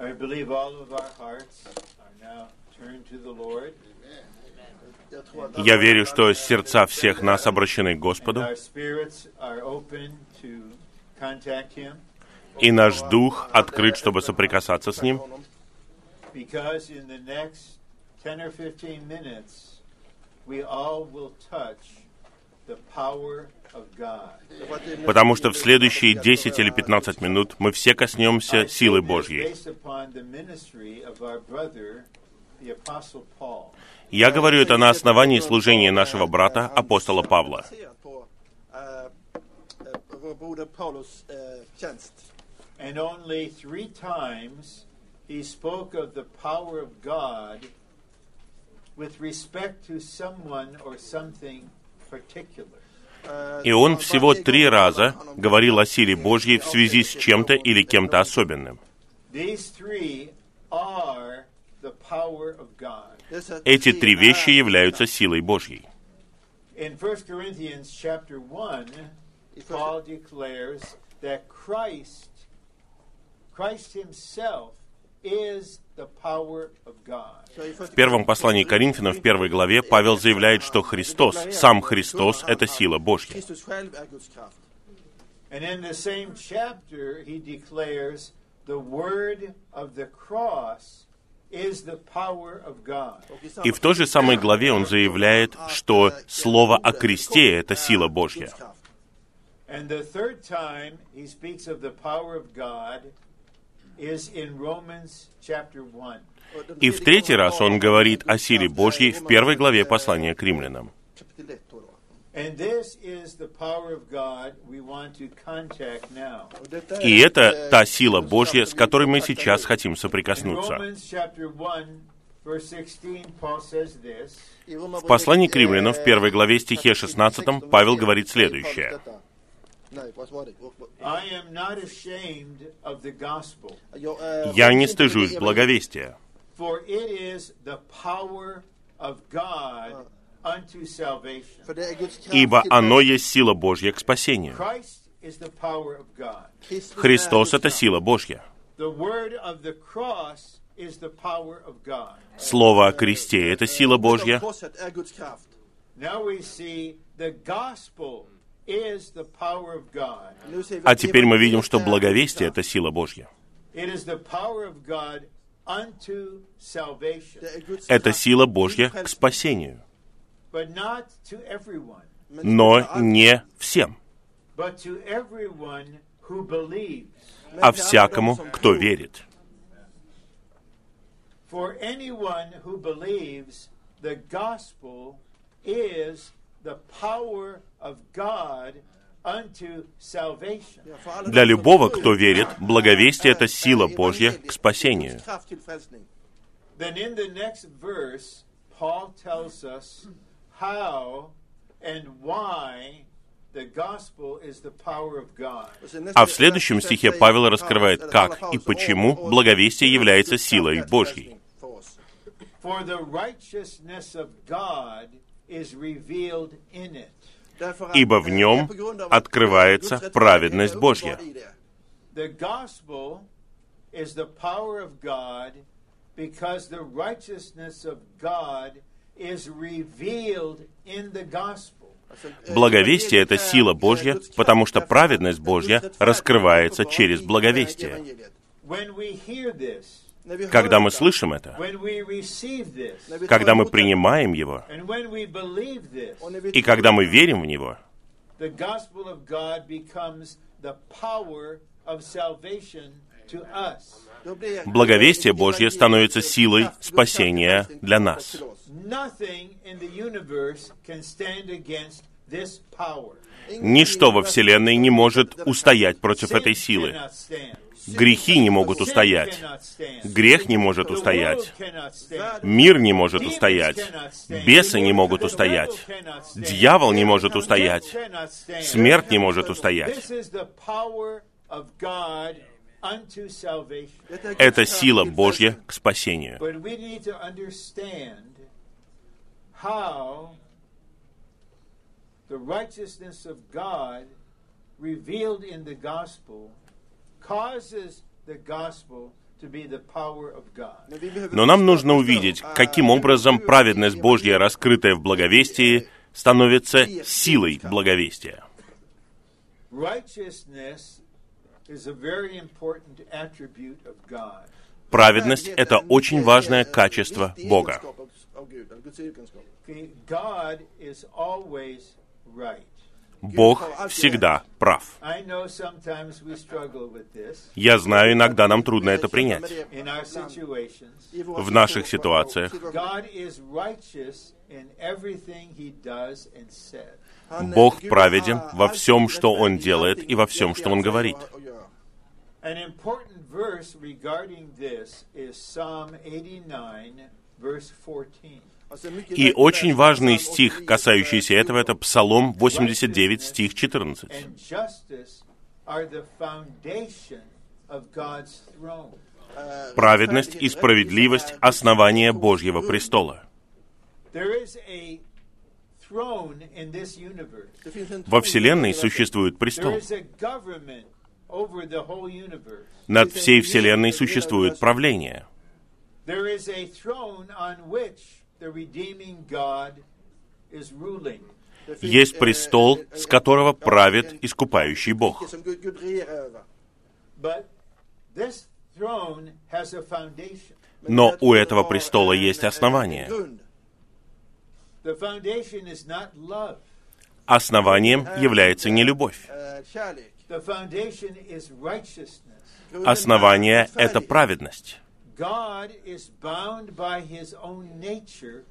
I believe all of our hearts are now turned to the Lord. Я верю, что сердца всех нас обращены к Господу, и наш дух открыт, чтобы соприкасаться с Ним, honom. because in the next 10 or 15 minutes, we all will touch потому что в следующие 10 или 15 минут мы все коснемся силы Божьей. Я говорю это на основании служения нашего брата, апостола Павла. eh, eh, eh. And only three times he spoke of the power of God with respect to someone or something. Eh, И он всего три раза говорил о силе Божьей в связи с чем-то или кем-то особенным. Эти три вещи являются силой Божьей. In 1 Corinthians chapter 1, I första- Paul declares that Christ, Christ himself is В первом послании к Коринфянам, в первой главе, Павел заявляет, что Христос, сам Христос, это сила Божья. И в той же самой главе он заявляет, что слово о кресте — это сила Божья. And the third time he speaks of the power of God И в третий раз он говорит о силе Божьей в первой главе послания eh, к римлянам. Kapitel 1 då. då. And this is the power of God we want to contact now. Och detta är, И это eh, та сила Божья, с которой мы сейчас хотим соприкоснуться. Romans chapter 1, verse 16, Paul says this. I Romarbrevet, В послании к римлянам, в eh, первой главе стихе 16, Павел говорит следующее. «Я не стыжусь благовестия, ибо оно есть сила Божья к спасению. Christ is the power of God. Kristus är Христос — это сила Божья. The word of the cross is the power of God. Слово о кресте — это сила Божья. А теперь мы видим, что благовестие — это сила Божья. It is the power of God unto salvation, Det är Guds Это сила Божья к спасению. but not to everyone, Men Но не всем, but to everyone who believes. Men а всякому, кто верит. For anyone who believes, the gospel is the power of God unto salvation. Ja, för alla Для любого, кто верит, благовестие — это сила Божья к спасению. А в следующем стихе Павел раскрывает, как и почему благовестие является силой Божьей. For the righteousness of God is revealed in it. Ибо в нем открывается праведность Божья. The gospel is the power of God because the righteousness of God is revealed in the gospel. Благовестие — это сила Божья, потому что праведность Божья раскрывается через благовестие. Когда мы слышим это, когда мы принимаем его, и когда мы верим в него, благовестие Божье становится силой спасения для нас. Ничто во Вселенной не может устоять против этой силы. Грехи не могут устоять. Грех не может устоять. Мир не может устоять. Бесы не могут устоять. Дьявол не может устоять. Смерть не может устоять. Это сила Божья к спасению. Revealed in the gospel causes the gospel to be the power of God. Но нам нужно увидеть, каким образом праведность Божья, раскрытая в благовестии, становится силой благовестия. Righteousness is a very important attribute of God. Праведность — это очень важное качество Бога. Бог всегда прав. Я знаю, иногда нам трудно это принять. В наших ситуациях. Бог праведен во всем, что Он делает, и во всем, что Он говорит. An important verse regarding this is Psalm 89, verse 14. И очень важный стих, касающийся этого, это Псалом 89, стих 14. And justice are the foundation of God's throne. Праведность и справедливость — основание Божьего престола. Во Вселенной существует престол. Над всей Вселенной существует правление. Есть престол, с которого правит искупающий Бог. But this throne has a foundation. Но у этого престола есть основание. Основанием является не любовь. Основание — это праведность. God is bound by his own nature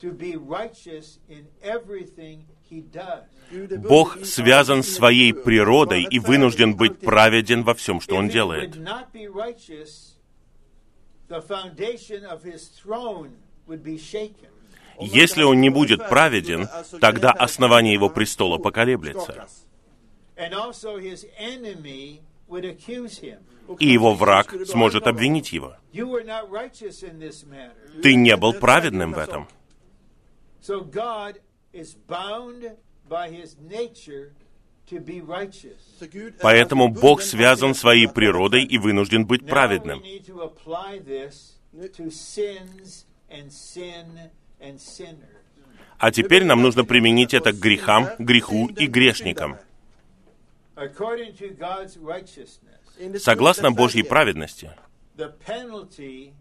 to be righteous in everything he does. Бог связан своей природой и вынужден быть праведен во всем, что Он делает. Если Он не будет праведен, тогда основание Его престола поколеблется, и Его враг сможет обвинить Его. Ты не был праведным в этом. Поэтому Бог связан своей природой и вынужден быть праведным. А теперь нам нужно применить это к грехам, греху и грешникам. According to God's righteousness, Согласно Божьей праведности, the penalty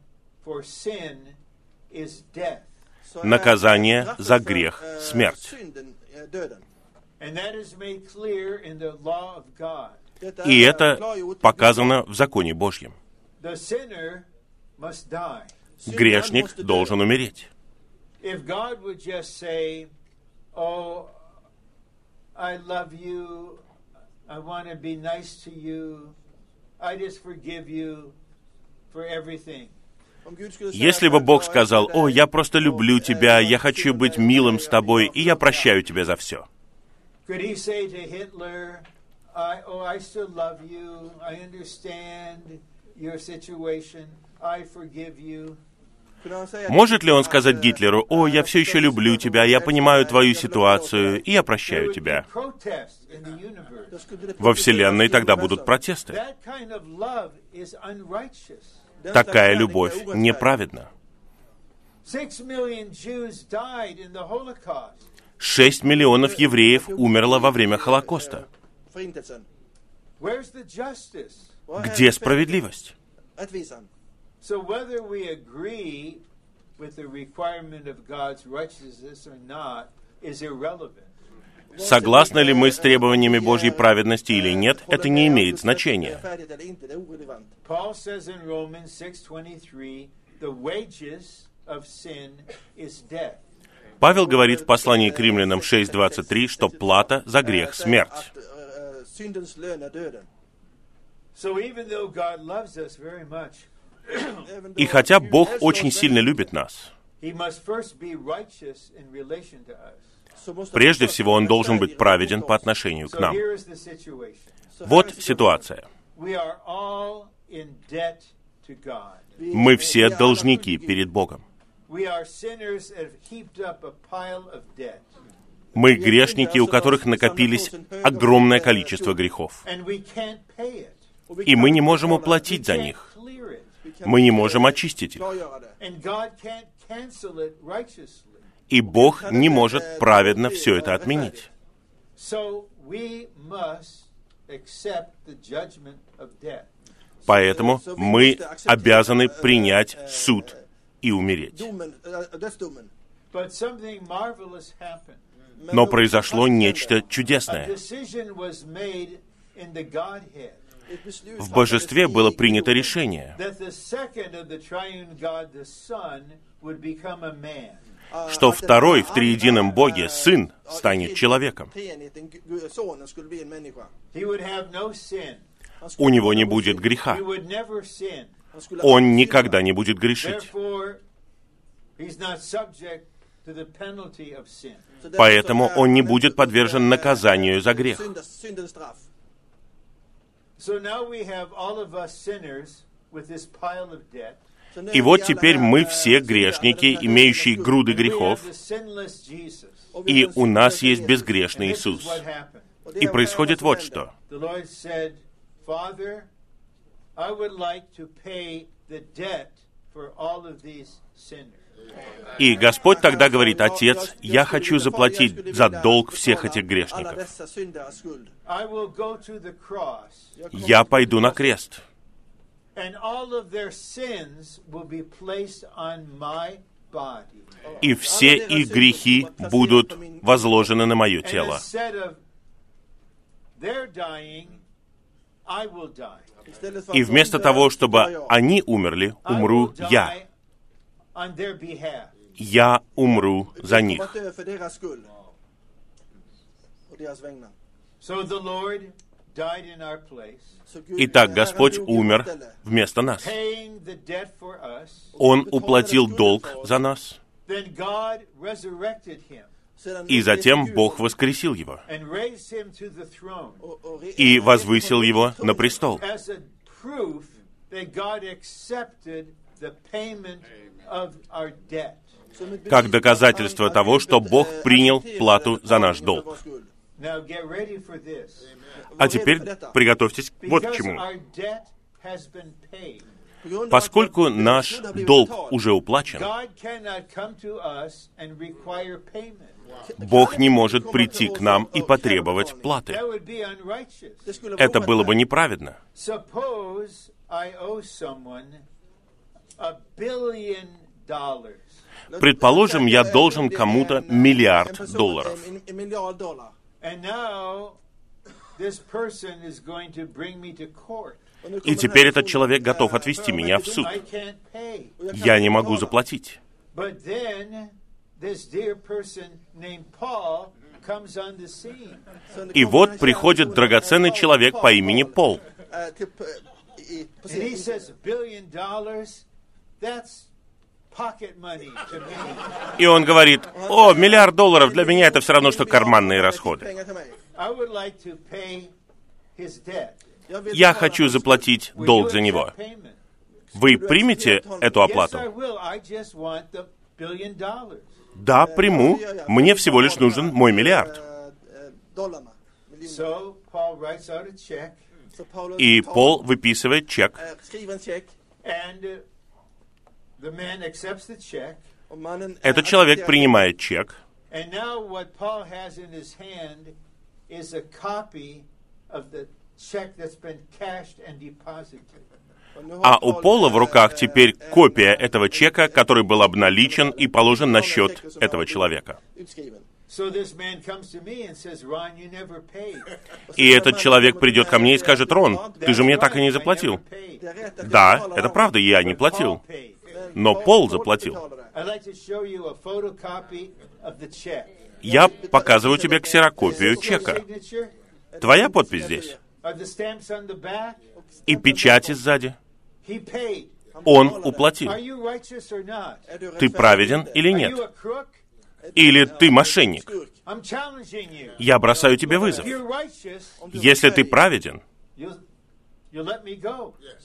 for sin is death. наказание за грех — смерть. And that is made clear in the law of God. И это показано в законе Божьем. Грешник должен умереть. I want to be nice to you, I just forgive you for everything. Если бы Бог сказал, «О, я просто люблю тебя, я хочу быть милым с тобой, и я прощаю тебя за все», Может ли он сказать Гитлеру, «О, я все еще люблю тебя, я понимаю твою ситуацию, и я прощаю тебя»? Во Вселенной тогда будут протесты. Такая любовь неправедна. Шесть миллионов евреев умерло во время Холокоста. Где справедливость? So whether we agree with the requirement of God's righteousness or not is irrelevant. Согласны ли мы с требованиями Божьей праведности или нет, это не имеет значения. Paul says in Romans 6:23, the wages of sin is death. Павел говорит в послании к римлянам 6.23, что плата за грех — смерть. So even though God loves us very much, И хотя Бог очень сильно любит нас, прежде всего Он должен быть праведен по отношению к нам. Вот ситуация. Мы все должники перед Богом. Мы грешники, у которых накопились огромное количество грехов. И мы не можем уплатить за них. Мы не можем очистить их. И Бог не может праведно все это отменить. Поэтому мы обязаны принять суд и умереть. Äh, Но произошло нечто чудесное. В божестве было принято решение. Ah, что второй в триедином Боге, eh, Сын, станет человеком. У него не будет греха. Он никогда не будет грешить. Поэтому он не будет подвержен наказанию за eh, грех. И вот теперь мы eh, все грешники, имеющие груды грехов, и у нас есть безгрешный Иисус. И происходит вот что. händer. The Lord said, Father, I would like to pay the debt for all of these sinners. И Господь тогда говорит, Отец, я хочу заплатить за долг всех этих грешников. Я пойду на крест, и все их грехи будут возложены на мое тело. И вместо того, чтобы они умерли, умру я. die on their behalf. Я умру за них. Итак, Господь умер вместо нас. Он уплатил долг за нас. И затем Бог воскресил его и возвысил его на престол, как доказательство того, что Бог eh, принял плату за наш долг. А теперь приготовьтесь вот к чему. Поскольку наш долг уже уплачен. Бог не может прийти к нам и потребовать платы. Это было бы неправедно. Предположим, я должен кому-то миллиард долларов. И теперь этот человек готов eh, отвести меня в суд. Я не могу заплатить. И вот приходит драгоценный человек по имени Пол. eh, И он говорит, о, миллиард долларов для меня это все равно, что карманные расходы. Я хочу заплатить долг за него. Вы примете эту оплату? Да, приму. Мне всего лишь нужен мой миллиард. Eh, eh, И Пол выписывает чек. Этот человек принимает чек. And now what Paul has in his hand is a copy of the check that's been cashed and deposited. Och nu har А у Пола в eh, руках eh, теперь копия этого чека, который был обналичен и положен на счет этого человека. Utskriven. So this man comes to me and says, Ron, you never paid. И этот человек придет ко мне и скажет, Рон, ты же мне так и не заплатил. Да, это правда, я не платил. Но Пол заплатил. Я показываю тебе ксерокопию чека. Твоя подпись здесь. И печати сзади. Он уплатил. Ты праведен или нет? Или ты мошенник? Я бросаю тебе вызов. Если ты праведен,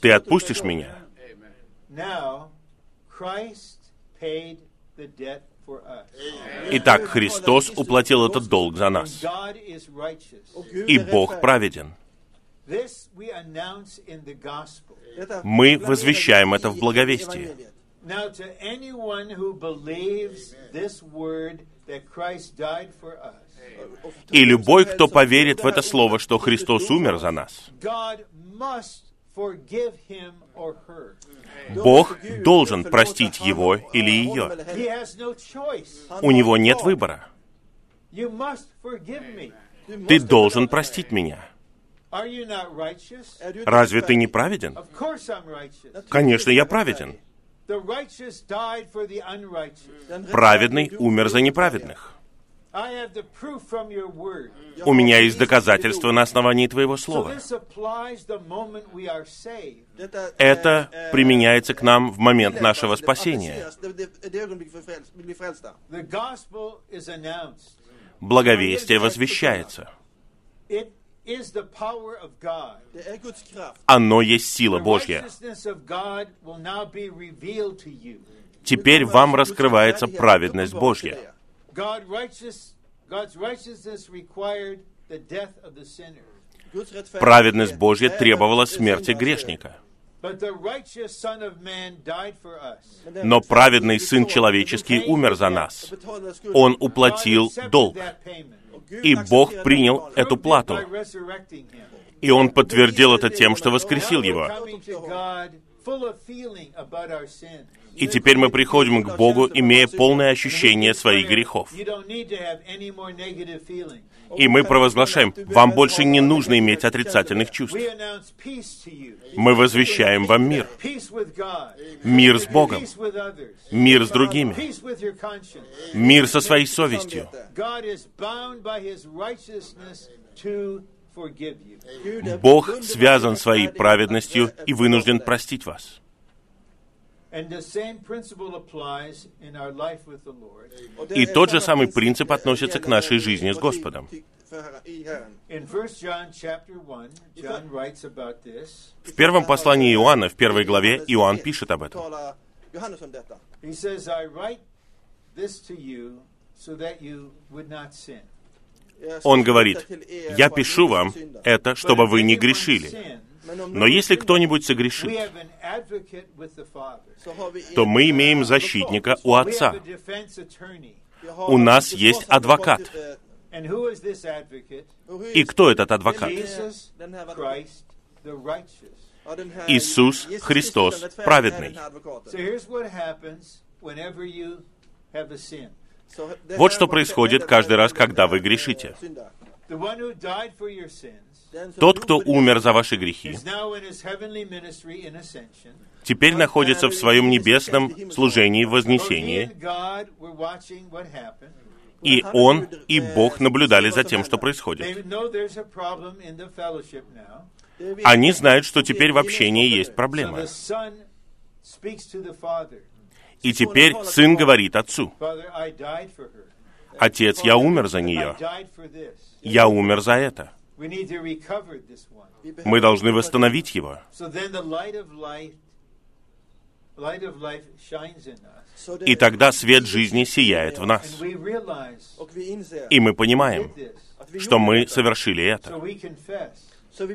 ты отпустишь меня. Итак, Христос уплатил этот долг за нас. И Бог праведен. Мы возвещаем это в благовестии. И любой, кто поверит в это слово, что Христос умер за нас, God must forgive him or her. Бог должен простить его или ее. He has no choice. У него нет выбора. Ты должен простить меня. Разве ты не праведен? Конечно, я праведен. Праведный умер за неправедных. У меня есть доказательства на основании Твоего Слова. Это применяется к нам в момент нашего спасения. Благовестие возвещается. It is the power of God. Det är Guds kraft. Оно есть сила The Божья. righteousness of God will now be revealed to you. Теперь вам раскрывается праведность Божья. God righteous, God's righteousness required the death of the sinner. Праведность Божья требовала смерти грешника. But the righteous Son of Man died for us. Men den Но праведный Сын Человеческий умер за нас. Он уплатил долг. И Бог принял эту плату. И Он подтвердил это тем, что воскресил его. И теперь мы приходим к Богу, имея полное ощущение своих грехов. И мы провозглашаем, вам больше не нужно иметь отрицательных чувств. Мы возвещаем вам мир. Мир с Богом. Мир с другими. Мир со своей совестью. Бог связан своей праведностью и вынужден простить вас. И тот же самый принцип относится к нашей жизни с Господом. till- för Herren- i Herren. In 1 John chapter 1, John writes about this. В первом послании Иоанна, в первой главе, Иоанн пишет об этом. Он говорит, er «Я пишу вам это, чтобы вы не грешили. Но если кто-нибудь согрешит, то мы eh, имеем защитника у Отца. У нас есть адвокат. eh, И кто этот адвокат? Иисус Христос, праведный. Вот что происходит каждый раз, когда вы грешите. Syndar. The one who died for your sins Den som Тот, кто умер за ваши грехи, is now in his heavenly ministry in ascension. теперь находится в своем небесном служении вознесении, и Он и Бог наблюдали за тем, что происходит. Они знают, что теперь в общении есть проблема. И теперь Сын говорит Отцу. «Отец, я умер за нее. Я умер за это. Мы должны восстановить его». И тогда свет жизни сияет в нас. И мы понимаем, что мы совершили это.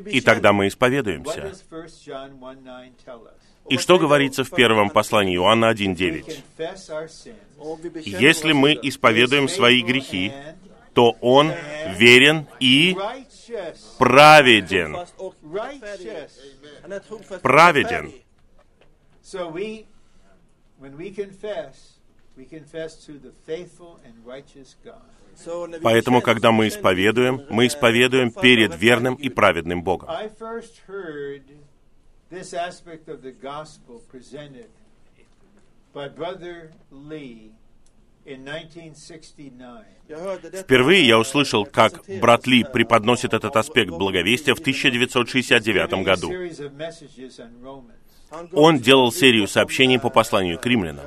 И тогда мы исповедуемся. does 1 John 1 9 tell us? И что говорится в первом послании Иоанна We 1.9? confess our sins. Och vi bekänner Если мы исповедуем свои грехи, то Он верен и праведен. Праведен. Поэтому, когда мы исповедуем, мы eh, исповедуем перед верным и праведным Богом. This aspect of the gospel presented by Brother Lee Впервые я eh, услышал, как брат Ли eh, преподносит этот аспект благовестия в 1969 Giving a году. Он делал серию сообщений по eh, посланию к eh, римлянам.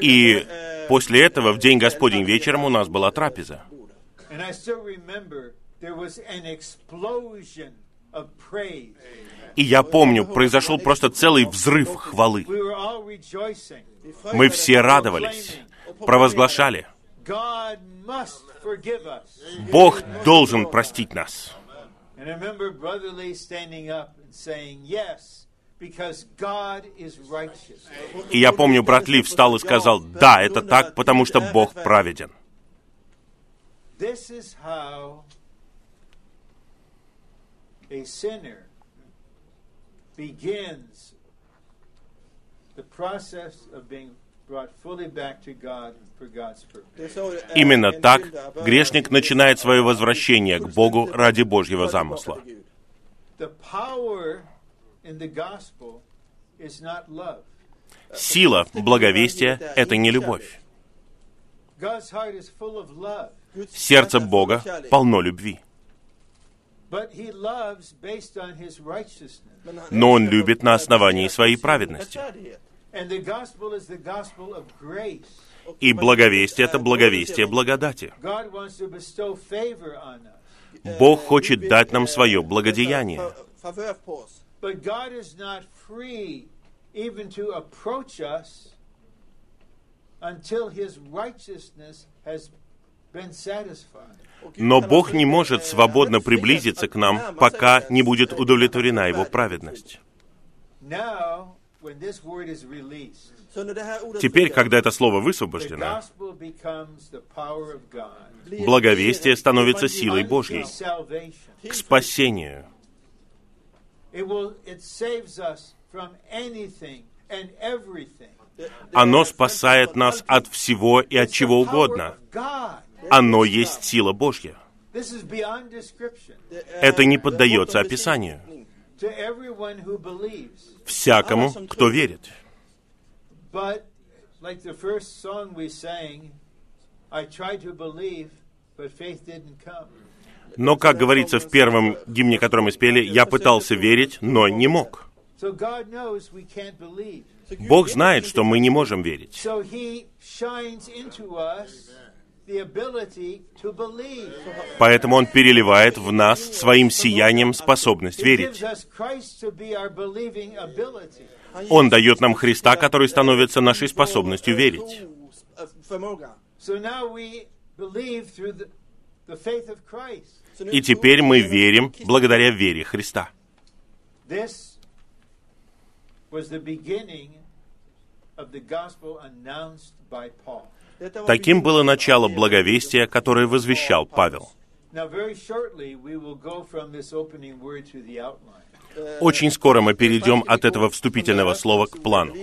И eh, после этого, в день Господень eh, вечером, у нас была трапеза. И я помню, произошел просто целый взрыв хвалы. Мы все радовались, провозглашали. Бог должен простить нас. И я помню, брат Ли встал и сказал, да, это так, потому что Бог праведен. A sinner begins the process of being brought fully back to God for God's purpose. Det är så, eh, Именно так грешник начинает свое возвращение к Богу ради Божьего замысла. till Gud. The power in the gospel is not love. Сила благовестия — это не любовь. God's heart is full of love, Guds Сердце Бога полно любви. Но Он любит на основании своей праведности. rättfärdighet. And the gospel is the gospel of grace. Och И благовестие — это благовестие благодати. Eh, Бог хочет дать нам eh, свое благодеяние. Но Бог не может eh, свободно приблизиться к нам, пока не будет удовлетворена eh, Его праведность. Теперь, когда это слово высвобождено, благовестие становится силой Божьей к спасению. Оно спасает нас от всего и от чего угодно. Оно есть сила Божья. Это не поддается описанию. Всякому, кто верит. Но, как говорится в первом гимне, который мы спели, «Я пытался верить, но не мог». Бог знает, что мы не можем верить. Поэтому Он переливает в нас своим сиянием способность верить. Он дает нам Христа, который становится нашей способностью верить. Eh, И теперь мы верим благодаря вере Христа. Was the beginning of the gospel announced by Paul. Таким было начало благовестия, которое возвещал Павел. Очень скоро мы перейдем от этого вступительного слова к плану.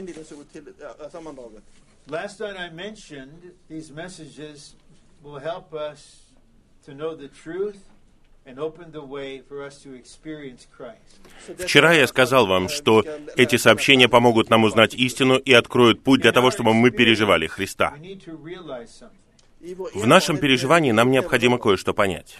Вчера я сказал вам, что эти сообщения помогут нам узнать истину и откроют путь для того, чтобы мы переживали Христа. В нашем переживании нам необходимо кое-что понять.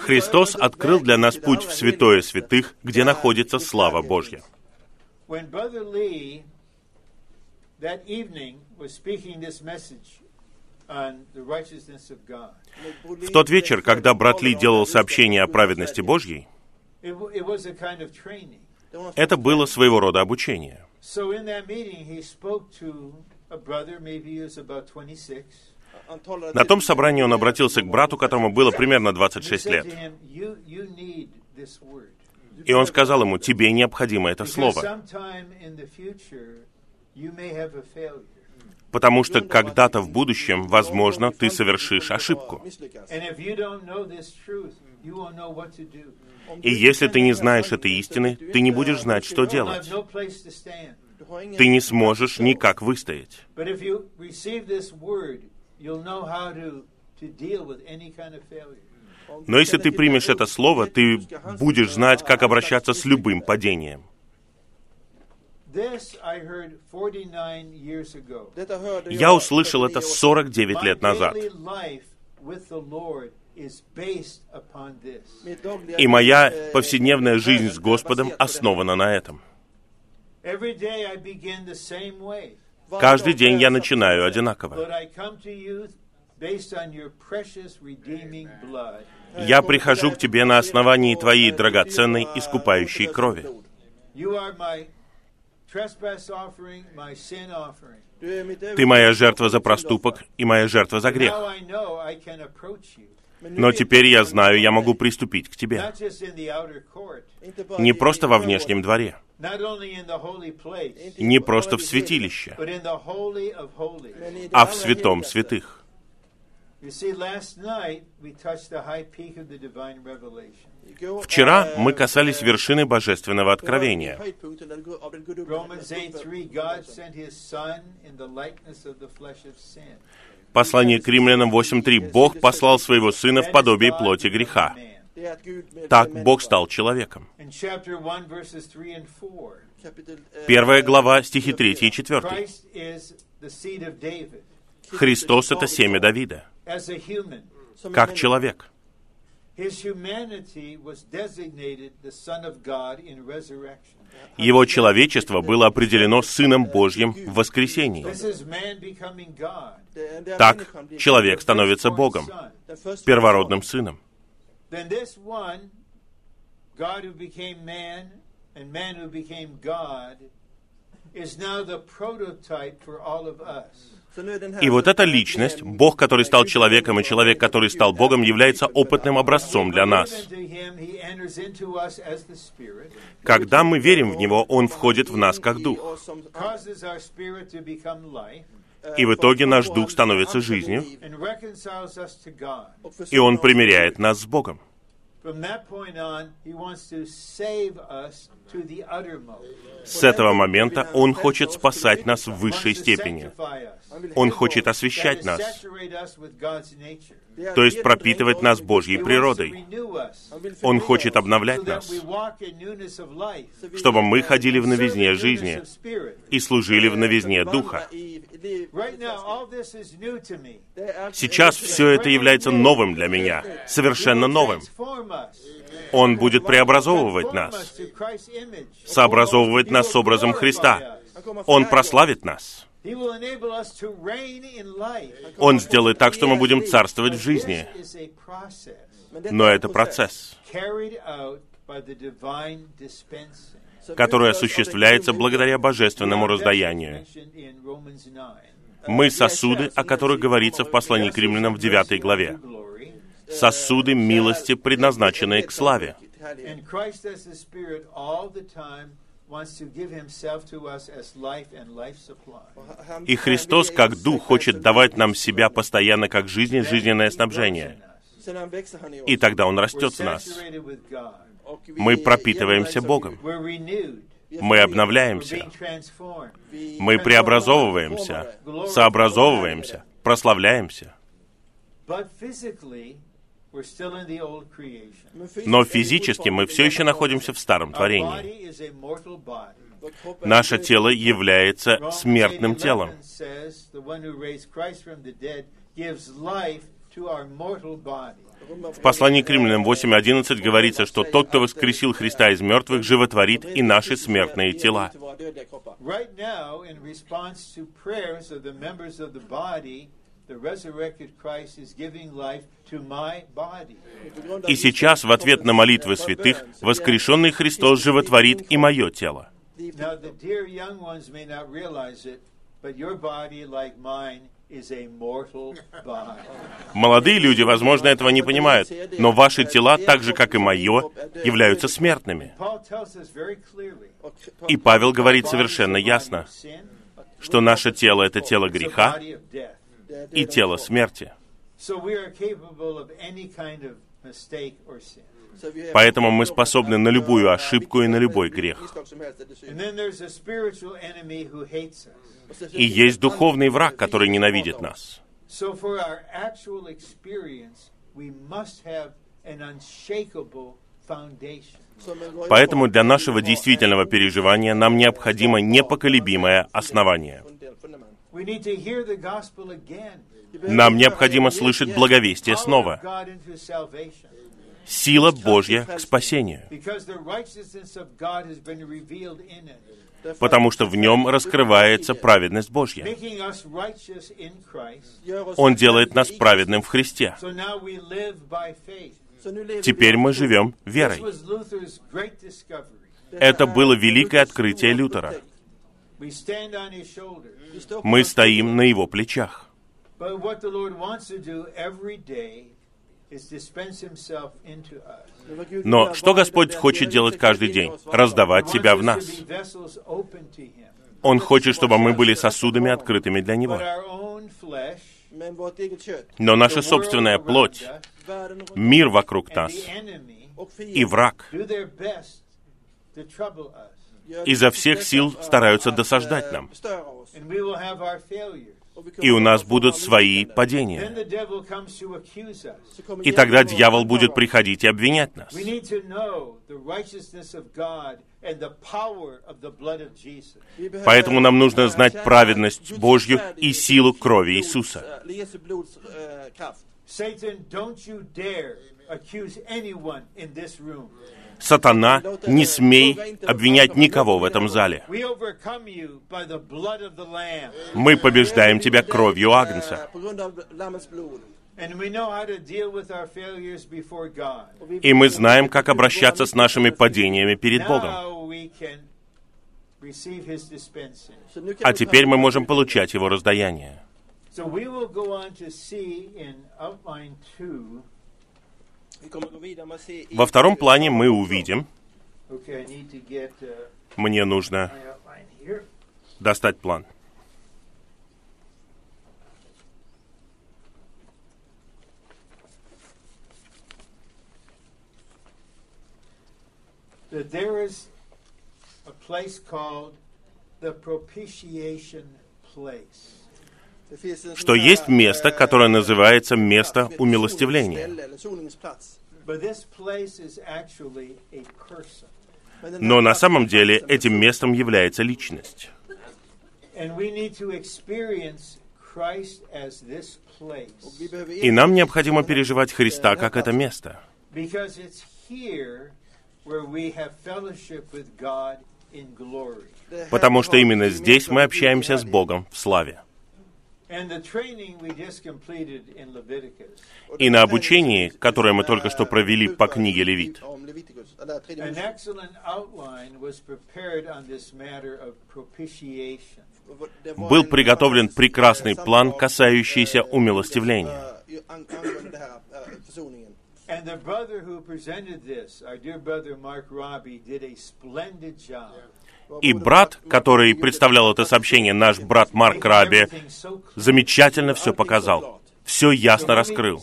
Христос открыл для нас путь в святое святых, где находится слава Божья. When Brother Lee that evening was speaking this message В тот вечер, когда брат Ли делал сообщение о праведности Божьей, это было своего рода обучение. So in that meeting, he spoke to a brother, maybe he was about 26. На том собрании он обратился к брату, которому было примерно He 26 said лет. И он сказал ему, тебе необходимо это слово, потому что когда-то в будущем, возможно, ты совершишь ошибку. И если ты не знаешь этой истины, ты не будешь знать, что делать. Ты не сможешь никак выстоять. Но если ты примешь это слово, ты будешь знать, как обращаться с любым падением. This I heard 49 years ago. Я услышал это 49 My лет назад. И моя повседневная жизнь с Господом основана на этом. Каждый день я начинаю одинаково. But I come to you based on your precious redeeming blood. Я прихожу к тебе на основании твоей драгоценной искупающей крови. You are my trespass offering, my sin offering. Ты моя жертва за проступок и моя жертва за грех. Но теперь я знаю, я могу приступить к тебе. Не просто во внешнем дворе, не просто в святилище, а в святом святых. Вчера мы касались вершины божественного откровения. Romans 8:3 God sent his son in the likeness of the flesh of sin. Послание к римлянам 8.3. Бог послал своего Сына в подобие плоти греха. Так Бог стал человеком. In chapter 1 verses 3 and 4. Первая глава, стихи 3 и 4. Christ is the seed of David Христос — это семя Давида. Как человек. His humanity was designated the Son of God in resurrection. Его человечество было определено Сыном Божьим в воскресении. Так человек становится Богом, первородным Сыном. И вот эта личность, Бог, который стал человеком, и человек, который стал Богом, является опытным образцом для нас. Когда мы верим в Него, Он входит в нас как Дух. И в итоге наш Дух становится жизнью, и Он примиряет нас с Богом. С этого момента Он хочет спасать нас в высшей степени. Он хочет освещать нас, то есть пропитывать нас Божьей природой. Он хочет обновлять нас, чтобы мы ходили в новизне жизни и служили в новизне Духа. Сейчас все это является новым для меня, совершенно новым. Он будет преобразовывать нас, сообразовывать нас с образом Христа. Он прославит нас. Он сделает так, что мы будем царствовать в жизни. Но это процесс, который осуществляется благодаря божественному раздаянию. Mentioned in Romans 9. Мы сосуды, о которых говорится в послании к римлянам в 9 главе. Сосуды милости, предназначенные к славе. And Christ as the Spirit all the time wants to give himself to us as life and life supply. И Христос, как Дух, хочет давать нам себя постоянно как жизнь и жизненное снабжение. И тогда Он растет в нас. Мы пропитываемся Богом. Мы обновляемся. Мы преобразовываемся, сообразовываемся, прославляемся. Но физически мы все еще находимся в старом Our творении. body is a mortal body. Наше тело является смертным 8:11 телом. says, the one who raised Christ from the dead gives life to our mortal body. В послании к римлянам 8.11 говорится, что тот, кто воскресил Христа из мертвых, животворит и наши смертные тела. И сейчас, в ответ на молитвы святых, воскрешенный Христос животворит и мое тело. Молодые люди, возможно, этого не понимают, но ваши тела, так же, как и мое, являются смертными. И Павел говорит совершенно ясно, что наше тело — это тело греха. И тело смерти. Поэтому мы способны на любую ошибку и на любой грех. И есть духовный враг, который ненавидит нас. Поэтому для нашего действительного переживания нам необходимо непоколебимое основание. Нам необходимо слышать благовестие снова. Сила Божья к спасению, потому что в нем раскрывается праведность Божья. Он делает нас праведным в Христе. Теперь мы живем верой. Это было великое открытие Лютера. Мы стоим на его плечах. But what the Lord wants to do every day is dispense himself into us. Но что Господь хочет делать каждый день? Раздавать себя wants в us нас. Он хочет, чтобы мы были сосудами открытыми для But Него. Но the наша собственная плоть, мир вокруг нас и враг изо всех сил стараются досаждать eh, нам. И у нас будут свои падения. И тогда дьявол будет приходить и обвинять нас. Поэтому нам нужно знать праведность Божью и силу крови Иисуса. Eh, eh. Сатана, не смей обвинять никого в этом зале. Мы побеждаем тебя кровью Eh, Агнца. И мы знаем, как обращаться с нашими падениями перед Богом. А теперь мы можем получать его раздаяние. So we will go on to see in outline two. Во втором плане мы увидим, uh, мне нужно достать план. that there is a place called the propitiation place. Что есть место, eh, которое называется место här Но на самом деле этим местом является личность. И нам необходимо переживать Христа как это место. Потому что именно здесь мы общаемся с. Богом в славе. И на обучении, которое мы только что провели по книге Левит, om Leviticus, eller tredje an Mosebok. excellent outline was prepared on this matter of propitiation. Det var был приготовлен прекрасный план, eh, касающийся eh, умилостивления. eh, eh. And the brother who presented this, our dear brother Mark Robbie, did a splendid job. И брат, который представлял это сообщение, наш брат Марк Раби, замечательно все показал. Все ясно раскрыл.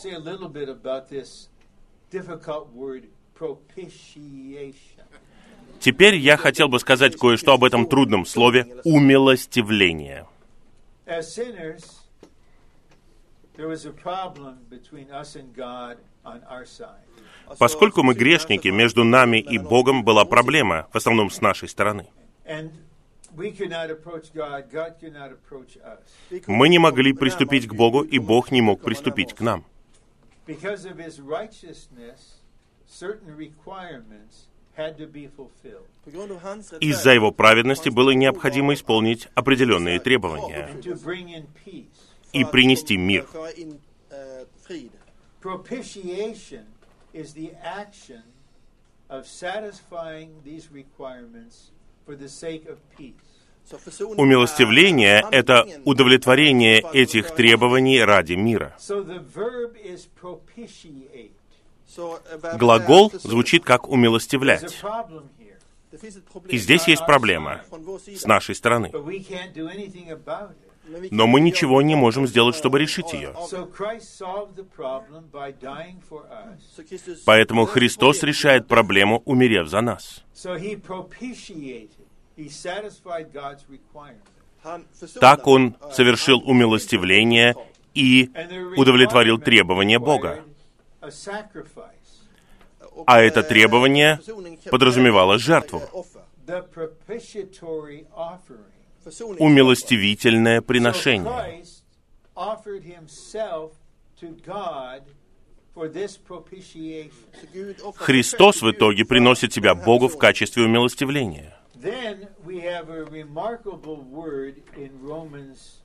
Теперь я хотел бы сказать кое-что об этом трудном слове «умилостивление». Поскольку мы грешники, между нами и Богом была проблема, в основном с нашей стороны. And we could not approach God, God could not approach us. Мы не могли приступить к Богу, и Бог не мог приступить к нам. Из-за его праведности было необходимо исполнить определенные требования и принести мир. Eh. Propitiation is the action of satisfying these requirements Умилостивление это удовлетворение этих требований ради мира. Eh, Глагол звучит как «умилостивлять». И здесь есть проблема с нашей стороны. Но мы ничего не можем сделать, чтобы решить ее. Поэтому Христос решает проблему, умерев за нас. Так Он eh, совершил умилостивление и удовлетворил требования Бога. А eh, это требование подразумевало жертву. Eh, Умилостивительное приношение. Христос в итоге приносит себя Богу в качестве умилостивления. Then we have a remarkable word in Romans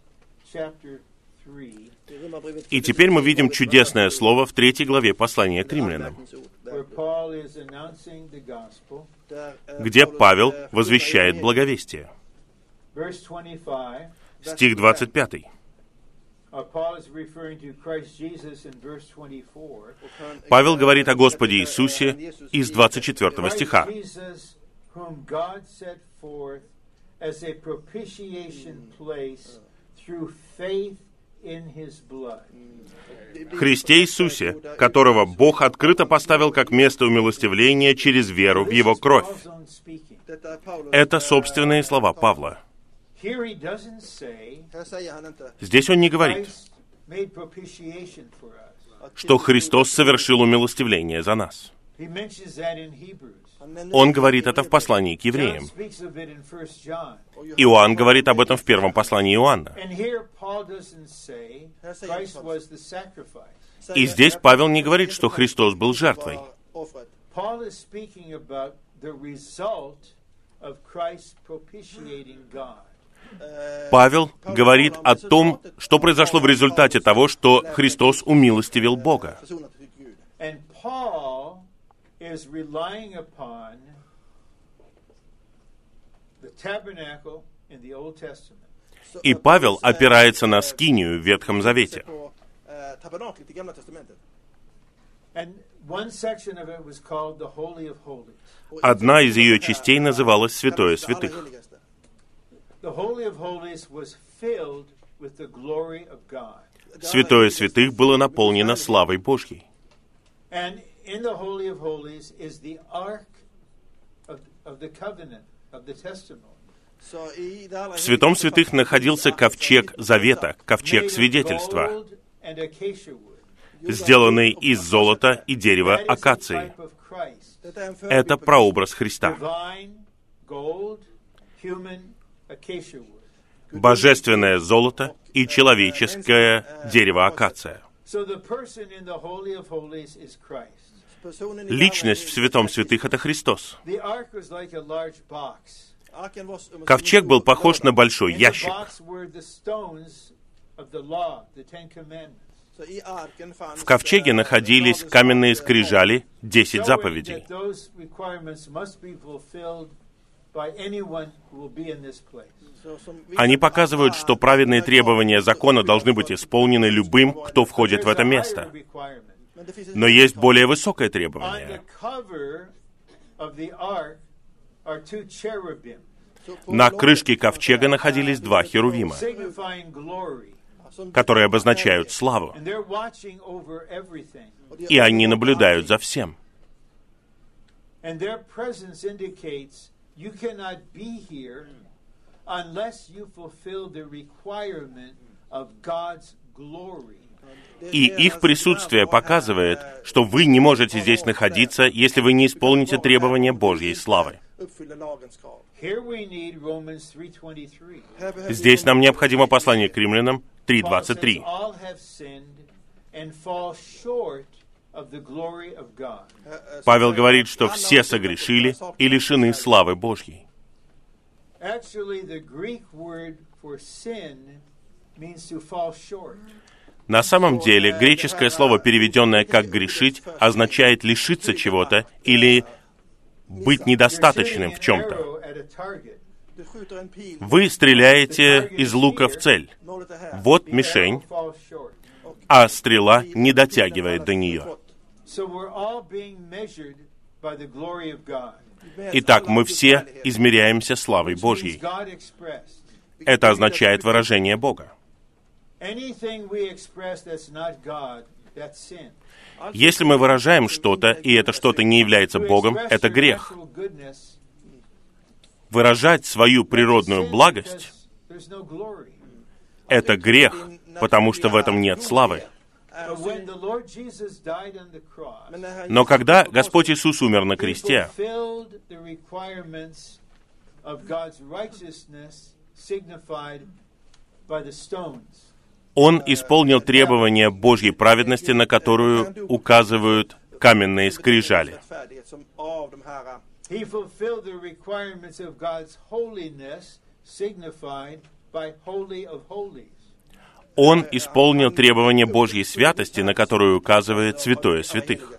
chapter 3, И теперь мы видим чудесное слово в третьей главе послания к римлянам, где Павел возвещает благовестие. Verse 25, Стих 25. uh, Paul is referring to Christ Jesus in verse 24. Павел говорит о Господе Иисусе из 24 Christ стиха. His blood. Христе Иисусе, которого Бог открыто поставил как место умилостивления через веру в Его кровь. Это собственные слова Павла. Здесь он не говорит, Christ made propitiation for us. что Христос совершил умилостивление за нас. He mentions that in Hebrews. Han nämner Он говорит это в послании к евреям. speaks of it in 1 John. Иоанн говорит об этом в первом послании Иоанна. И здесь Павел не говорит, что Христос был жертвой. var Eh, Павел говорит о том, что произошло в результате того, что Христос умилостивил Бога. И eh, Павел eh, опирается на скинию в Ветхом Завете. eh, Одна из ее частей называлась Святое Святых. Святое Святых было наполнено славой Божьей. And in the Holy of Holies is the Ark of, of the Covenant, of the Testimony. Så i det allra В Святом Святых находился ковчег Завета, ковчег свидетельства, сделанный из золота и дерева акации. Это прообраз Христа. Божественное золото и человеческое дерево акация. Личность в Святом Святых — это Христос. Ковчег был похож на большой ящик. В ковчеге eh, находились каменные eh, скрижали, десять заповедей. That those requirements must be fulfilled by anyone who will be in this place. Så som vi- Они показывают, что праведные требования закона должны быть исполнены любым, кто входит в это место. Но есть более высокое On the требование. cover of the ark are two cherubim, Så på На крышке ковчега находились два херувима, которые обозначают славу, и они наблюдают за всем. And their presence indicates you cannot be here unless you fulfill the requirement of God's glory. И их присутствие показывает, что вы не можете здесь находиться, если вы не исполните требования Божьей славы. uppfyller lagens krav. Here we need Romans 3:23. Här behöver vi Здесь нам необходимо послание к римлянам Paul says 3.23. eh, Павел говорит, что все согрешили и лишены славы Божьей. На самом деле, греческое слово, переведенное как «грешить», означает лишиться чего-то или быть недостаточным в чем-то. Вы стреляете из лука в цель. Вот мишень. А стрела не дотягивает до нее. Итак, мы все измеряемся славой Божьей. Это означает выражение Бога. Если мы выражаем что-то, и это что-то не является Богом, это грех. Выражать свою природную благость это грех, потому что в этом нет славы. Но когда Господь Иисус умер на кресте. Он исполнил требования Божьей праведности, на которую указывают каменные скрижали. Он исполнил требования Божьей святости, на которую указывает Святое Святых.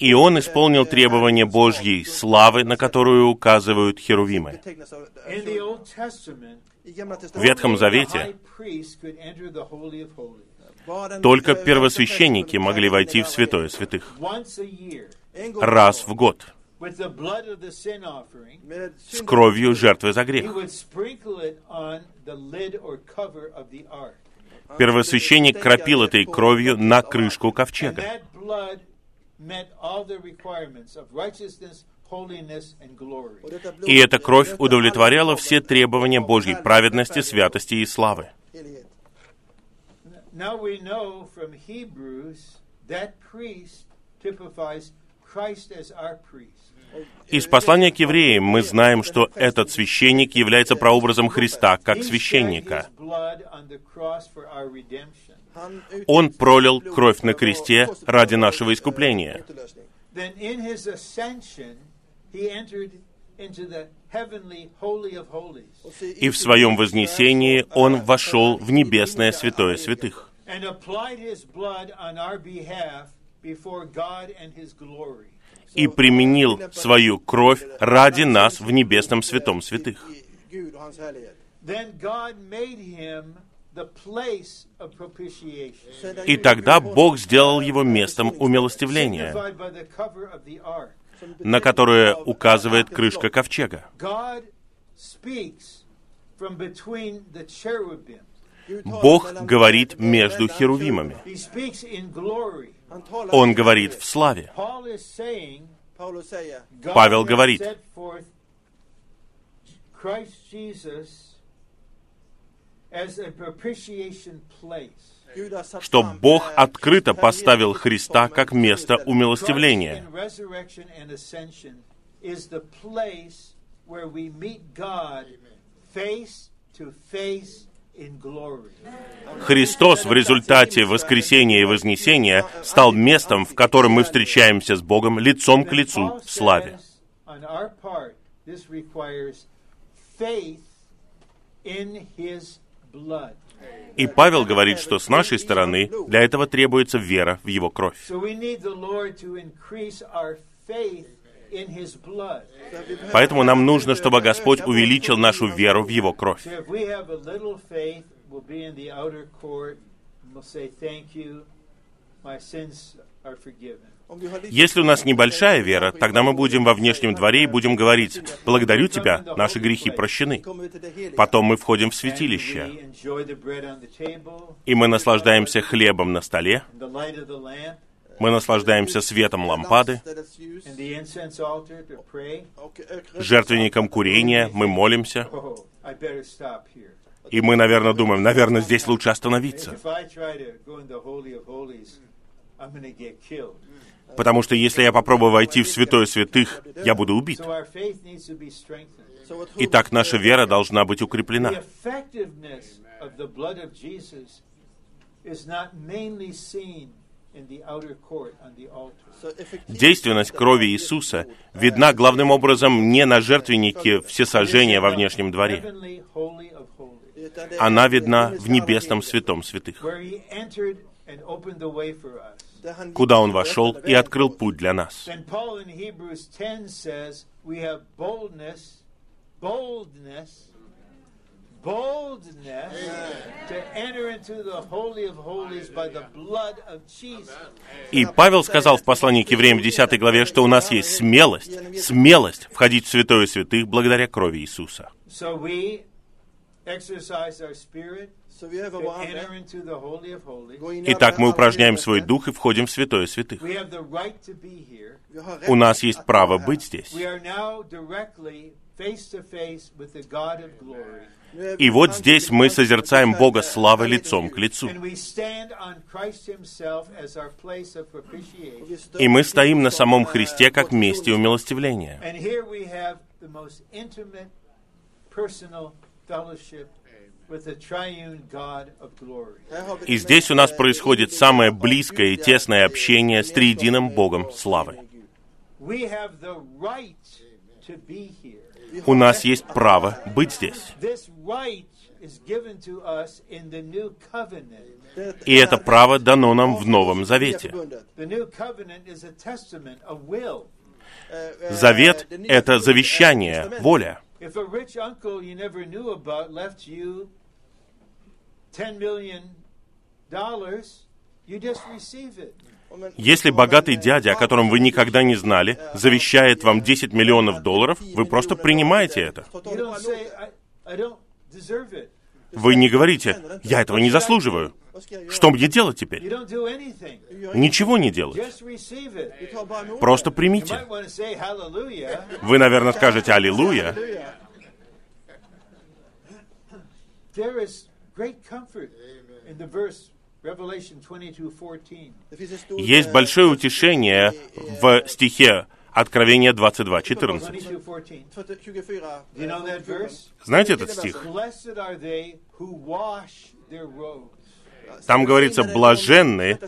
И он исполнил требования Божьей славы, на которую указывают херувимы. В Ветхом Завете только первосвященники могли войти в Святое Святых. Раз в год with the blood of the sin offering, с кровью жертвы за he грех. would sprinkle it on the lid or cover of the ark. Первосвященник кропил этой кровью на крышку And ковчега. that blood met all the requirements of righteousness, holiness, and glory. И эта кровь удовлетворяла все требования Божьей праведности, святости и славы. Now we know from Hebrews that priest typifies Из послания к евреям мы знаем, что этот священник является прообразом Христа как священника. Он пролил кровь на кресте ради нашего искупления. И в своем вознесении Он вошел в небесное святое святых и применил свою кровь ради нас в небесном святом святых. Gud och hans härlighet. Then God made him the place of propitiation, И тогда Бог сделал его местом умилостивления, на которое указывает крышка ковчега. Бог говорит между херувимами. Он говорит в славе. Павел говорит. что Бог eh, открыто поставил Христа как место умилостивления. Face to face. Христос в результате воскресения и вознесения стал местом, в котором мы встречаемся с Богом лицом к лицу в славе. И Павел говорит, что с нашей стороны для этого требуется вера в Его кровь. Поэтому нам нужно, чтобы Господь увеличил нашу веру в Его кровь. Если у нас небольшая вера, тогда мы будем во внешнем дворе и будем говорить, «Благодарю Тебя, наши грехи прощены». Потом мы входим в святилище, и мы наслаждаемся хлебом на столе, мы наслаждаемся светом лампады, жертвенником курения, мы молимся, и мы, наверное, думаем, наверное, здесь лучше остановиться. Потому что если я попробую войти в святое святых, я буду убит. Итак, наша вера должна быть укреплена. Действенность крови Иисуса видна главным образом не на жертвеннике всесожжения во внешнем дворе. Она видна в небесном святом святых, куда Он вошел и открыл путь для нас. Then Paul in Hebrews 10 says, We have boldness, to enter into the Holy of Holies by the blood of Jesus. И Павел сказал в послании к евреям в 10 главе, что у нас есть смелость, смелость входить в святое святых благодаря крови Иисуса. So we exercise our spirit, Så vi övar to vår enter ande. into the Holy of Holies. gå in i Итак, мы упражняем свой дух и входим в святое святых. We have the right to be here. Vi har rätt У нас есть право быть здесь. We are now directly face to face with the God of glory. Nu är vi И вот здесь мы созерцаем Бога славы лицом к лицу. And we stand on Christ Himself as our place of Och propitiation. vi står И мы стоим на самом э, Христе как месте умилостивления. And here we have the most intimate, personal fellowship with the triune God of glory. Här har vi И здесь у нас э, происходит самое близкое и тесное э, общение с триединым Богом славы. We have the right У нас есть право быть здесь. И это право дано нам в Новом Завете. Э, э, Завет это завещание, воля. If a rich uncle you never knew about left you $10 million, you just receive it. Om en- Если богатый eh, дядя, о котором вы никогда не знали, завещает вам 10 миллионов долларов, вы просто принимаете это. Вы не говорите, я этого не заслуживаю. Что мне делать теперь? Ничего не делать. Просто примите. Вы, наверное, скажете «Аллилуйя». There Revelation 22:14. Det finns en stor, Есть eh, большое утешение в стихе Откровения 22.14. 22:14. 24. Do you know that verse? Знаете этот стих? Там говорится, блаженны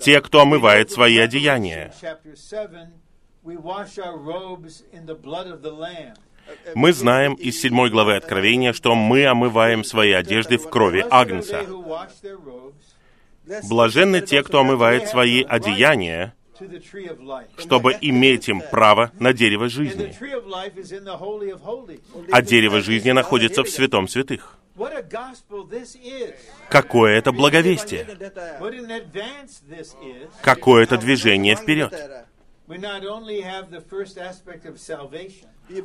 те, кто омывает свои одеяния. Chapter 7, we wash our robes in the blood of the Lamb. Мы знаем из 7 главы Откровения, что мы омываем свои одежды в крови Агнца. Блаженны те, кто омывает свои одеяния, чтобы иметь им право на дерево жизни. А дерево жизни находится в святом святых. Какое это благовестие! Какое это движение вперед!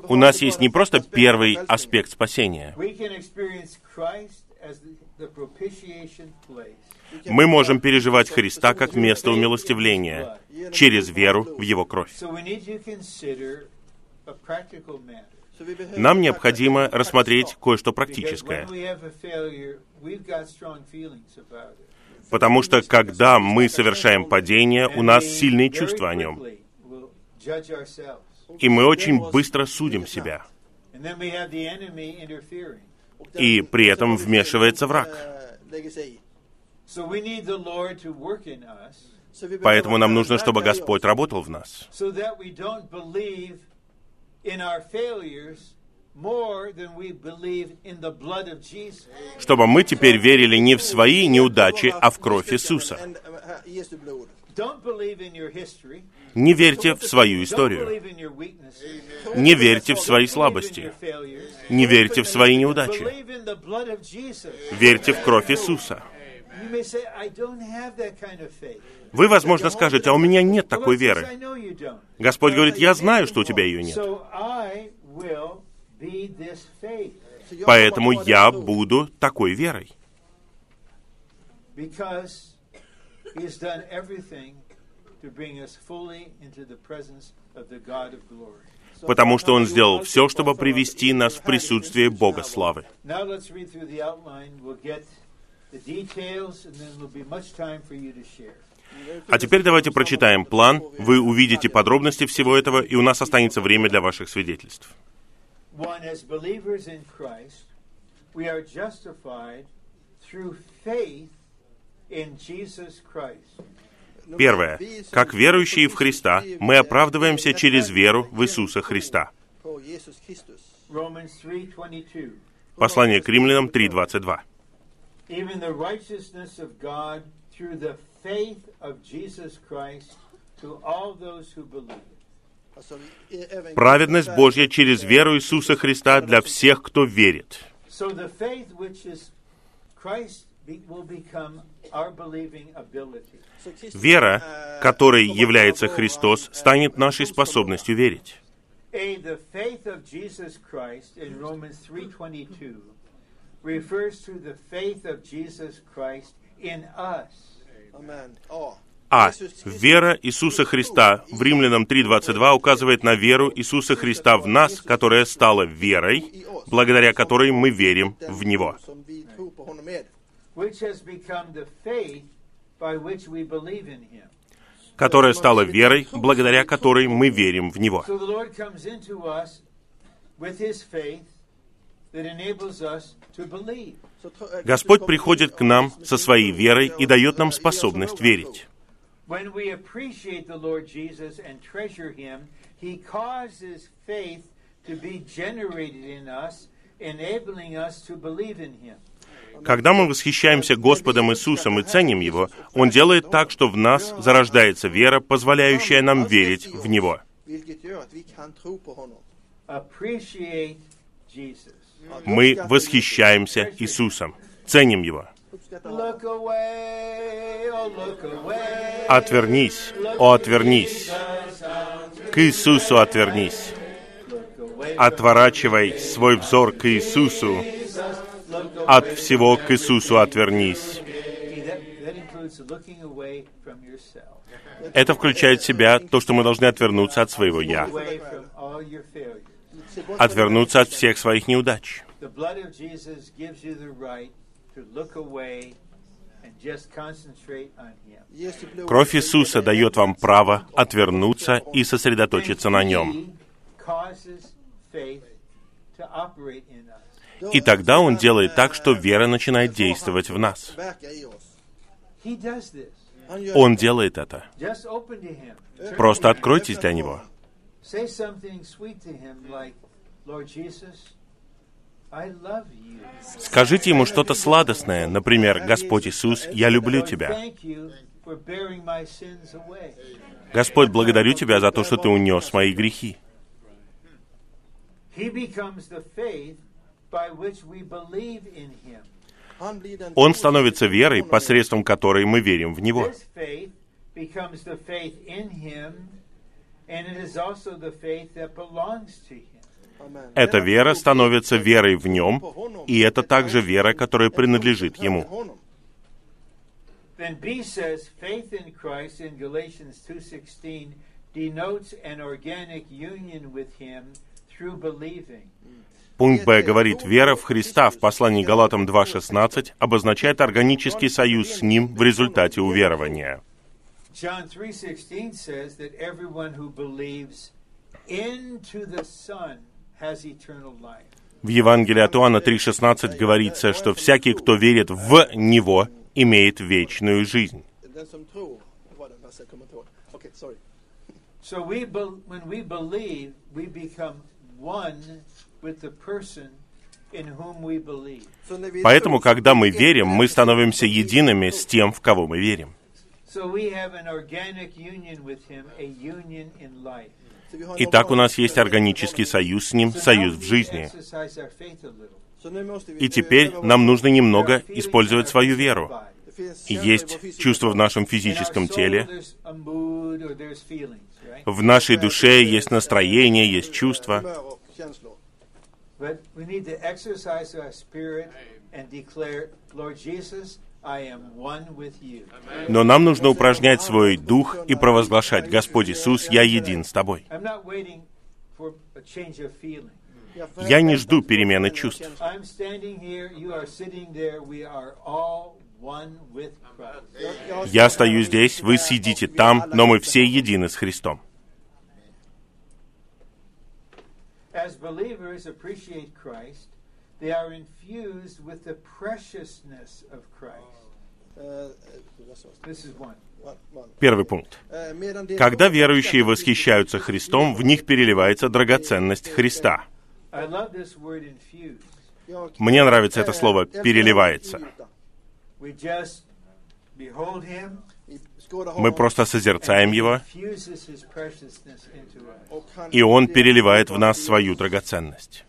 У нас есть не просто первый аспект спасения. Мы можем переживать Христа как место умилостивления через веру в Его кровь. Нам необходимо рассмотреть кое-что практическое. Потому что когда мы совершаем падение, у нас сильные чувства о нем. И мы очень быстро судим себя. И при этом вмешивается враг. Поэтому нам нужно, чтобы Господь работал в нас, чтобы мы теперь верили не в свои неудачи, а в кровь Иисуса. Не верьте в свою историю. Не верьте в свои слабости. Не верьте в свои неудачи. Верьте в кровь Иисуса. Вы, возможно, скажете, а у меня нет такой веры. Господь говорит, я знаю, что у тебя ее нет. Поэтому я буду такой верой. Потому что Он сделал все, чтобы привести нас в присутствие Бога славы. А теперь давайте прочитаем план. Вы увидите подробности всего этого, и у нас останется время для ваших свидетельств. Первое. Как верующие в Христа, мы оправдываемся через веру в Иисуса Христа. Romans 3:22. Послание к римлянам 3.22. Even the righteousness of God through the faith of Jesus Christ to all those who believe. Праведность Божья через веру Иисуса Христа для всех, кто верит. So the faith which is Christ Вера, которой является Христос, станет нашей способностью верить. A, the faith of Jesus Christ in Romans 3:22 refers to the faith of Jesus Christ in us. Amen. A. А. Вера Иисуса Христа в Римлянам 3.22 указывает на веру Иисуса Христа в нас, которая стала верой, благодаря которой мы верим в Него. Som vi tror på honom med. which has become the faith by which we believe in him. Которая стала верой, благодаря которой мы верим в Него. So the Lord comes into us with his faith that enables us to believe. Så tro- eh, Господь приходит к нам со своей верой и дает нам способность верить. Him, Когда мы восхищаемся Господом Иисусом и ценим Его, Он делает так, что в нас зарождается вера, позволяющая нам верить в Него. Мы восхищаемся Иисусом, ценим Его. Oh. Отвернись, о, отвернись. К Иисусу отвернись. Отворачивай свой взор к Иисусу. От всего к Иисусу отвернись. Это включает в себя то, что мы должны отвернуться от своего «я», отвернуться от всех своих неудач. Кровь Иисуса дает вам право отвернуться и сосредоточиться на Нем. И тогда Он делает так, что вера начинает действовать в нас. Он делает это. Просто откройтесь для Него. Скажите Ему что-то сладостное, например, «Господь Иисус, я люблю Тебя». Господь, благодарю Тебя за то, что Ты унес мои грехи. Он становится верой, посредством которой мы верим в Него. This faith becomes the faith in Him, and it is also the faith that belongs to Him. Amen. Эта вера становится верой в Нем, и это также вера, которая принадлежит Ему. Then B says faith in Christ in Galatians 2:16 denotes an organic union with Him through believing. Пункт Б говорит, вера в Христа в послании Галатам 2.16 обозначает органический союз с Ним в результате уверования. John 3:16 says that everyone who believes into the Son has eternal life. В Евангелии от Иоанна 3.16 говорится, что всякий, кто верит в Него, имеет вечную жизнь. So we when we believe, we become one with the person in whom we believe. Så när vi Поэтому, когда мы верим, мы становимся едиными с тем, в кого мы верим. So we have an organic union with him, a union in life. Så vi har en Итак, у нас есть органический союз с Ним, So союз в we жизни. И теперь нам нужно немного использовать свою веру. И есть чувство в нашем физическом теле, в нашей душе есть настроение, есть чувства. But we need to exercise our spirit and declare, Lord Jesus, I am one with you. Но нам нужно упражнять свой дух и провозглашать, «Господь Иисус, я един с Тобой». I'm not waiting for a change of feeling. Я не жду перемены чувств. I'm standing here, you are sitting there, we are all one with Christ. Я стою здесь, вы сидите там, но мы все едины с Христом. As believers appreciate Christ, they are infused with the preciousness of Christ. Eh, eh. Первый пункт. Eh, Когда верующие восхищаются Христом, в них переливается драгоценность Христа. Мне нравится это Eh, слово «переливается». Мы просто созерцаем Его, и Он переливает в нас свою драгоценность.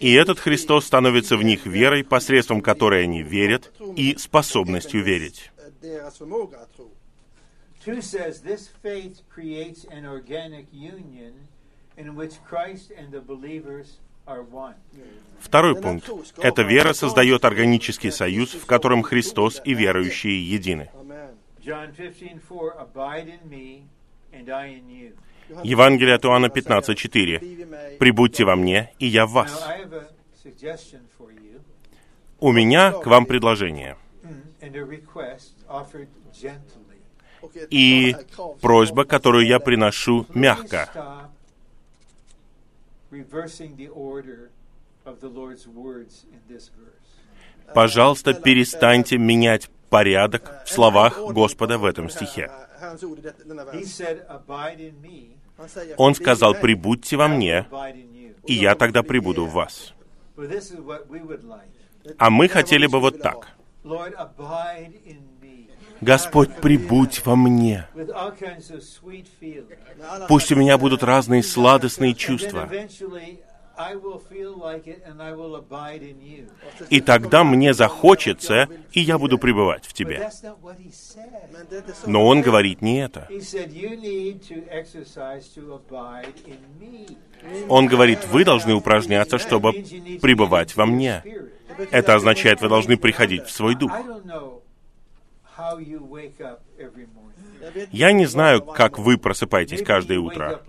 И этот Христос становится в них верой, посредством которой они верят, и способностью верить. eh, deras förmåga att tro. 2 says this faith creates an organic union Второй пункт. Эта вера создает органический союз, в котором Христос и верующие едины. Amen. John 15:4 Abide in me and I in you. Евангелие от Иоанна 15.4. Bliv i mig. «Прибудьте во мне, и я в вас». У меня к вам предложение. ett И просьба, которую я приношу мягко. Stop reversing the order of the Lord's words in this verse. Пожалуйста, перестаньте менять порядок в словах Господа в этом стихе. Он "Bliv i сказал, mig." «Прибудьте во мне, и я тогда прибуду в вас». А мы хотели бы вот так. Lord, abide in me Господь, прибудь во мне. Пусть у меня будут разные сладостные чувства. И тогда мне захочется, и я буду пребывать в тебе. Но он говорит не это. Он говорит, вы должны упражняться, чтобы пребывать во мне. Это означает, вы должны приходить в свой дух. Я не знаю, как вы просыпаетесь каждое утро.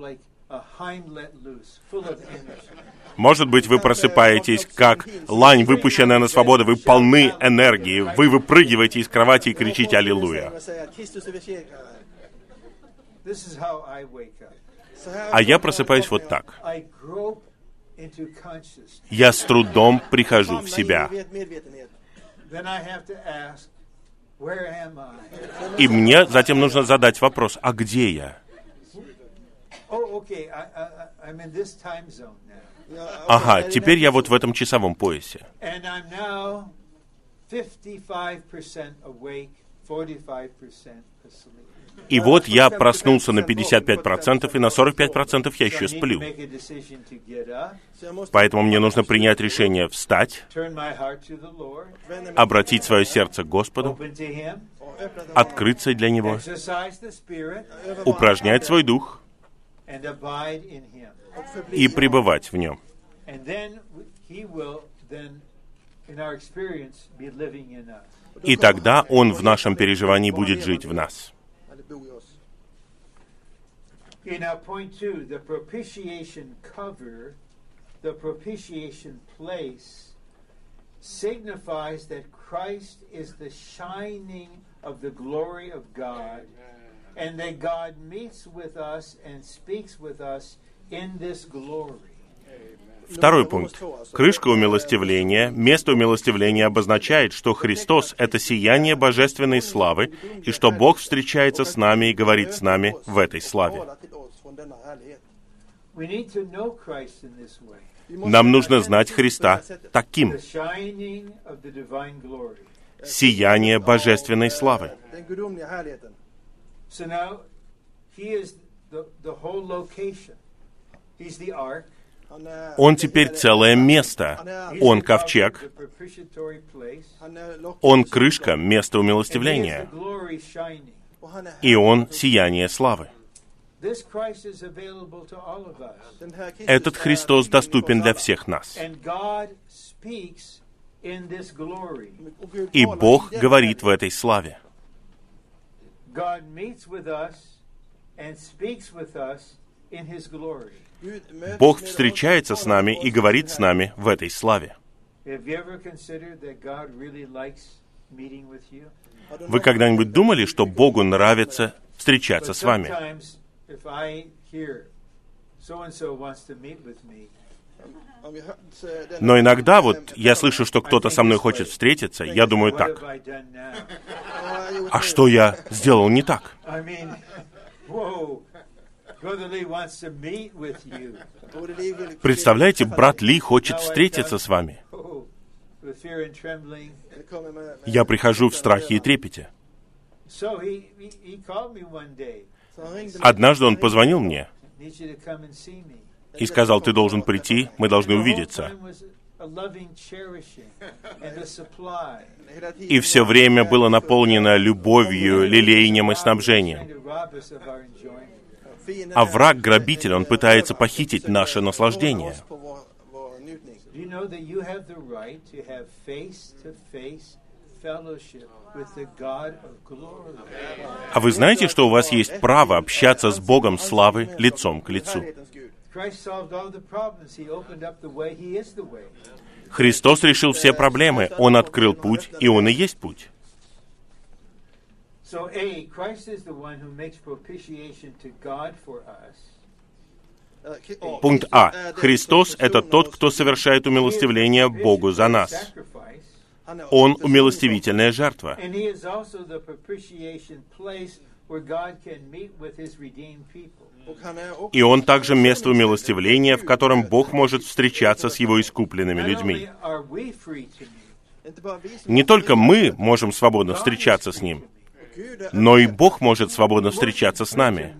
Может быть, вы просыпаетесь как лань, выпущенная на свободу. Вы полны энергии. Вы выпрыгиваете из кровати и кричите «Аллилуйя». А я просыпаюсь вот так. Я с трудом прихожу в себя. И мне затем нужно задать вопрос, а где я? Oh, Ага, теперь я вот в этом часовом поясе. And I'm now 55% awake, 45% asleep. И вот я проснулся на 55%, и на 45% я еще сплю. Поэтому мне нужно принять решение встать, обратить свое сердце к Господу, открыться для Него, упражнять свой дух и пребывать в Нем. И тогда Он в нашем переживании будет жить в нас. Okay, now point two, the propitiation cover, the propitiation place, signifies that Christ is the shining of the glory of God, and that God meets with us and speaks with us in this glory. Второй пункт. Крышка умилостивления, место умилостивления обозначает, что Христос — это сияние божественной славы, и что Бог встречается с нами и говорит с нами в этой славе. Нам нужно знать Христа таким сияние божественной славы. He is the, the whole location. He's the ark. Он теперь целое место. Он ковчег, Он крышка, место умилостивления. И Он — сияние славы. Этот Христос доступен для всех нас. И Бог говорит в этой славе. Бог встречается с нами и говорит с нами в этой славе. Вы когда-нибудь думали, что Богу нравится встречаться с вами? Но иногда вот я слышу, что кто-то со мной хочет встретиться, я думаю так, а что я сделал не так? Представляете, брат Ли хочет встретиться с вами. Oh, Я прихожу в страхе и трепете. Однажды он позвонил мне и сказал, ты должен прийти, мы должны увидеться. И все время было наполнено любовью, лелеянием и снабжением. А är- враг-грабитель, он пытается похитить наше наслаждение. А вы знаете, что у вас есть право общаться с Богом славы лицом к лицу? Христос решил все проблемы, Он открыл путь, и Он и есть путь. So, A, Christ is the one who makes propitiation to God for us. Eh, oh, Пункт А. Христос — это тот, кто совершает умилостивление Богу за нас. Он — умилостивительная жертва. And he is also the propitiation place where God can meet with his redeemed people. Och han är också И Он также место умилостивления, в котором Бог может встречаться с Его искупленными людьми. Не только мы можем свободно встречаться с Ним, но и Бог может свободно встречаться с нами.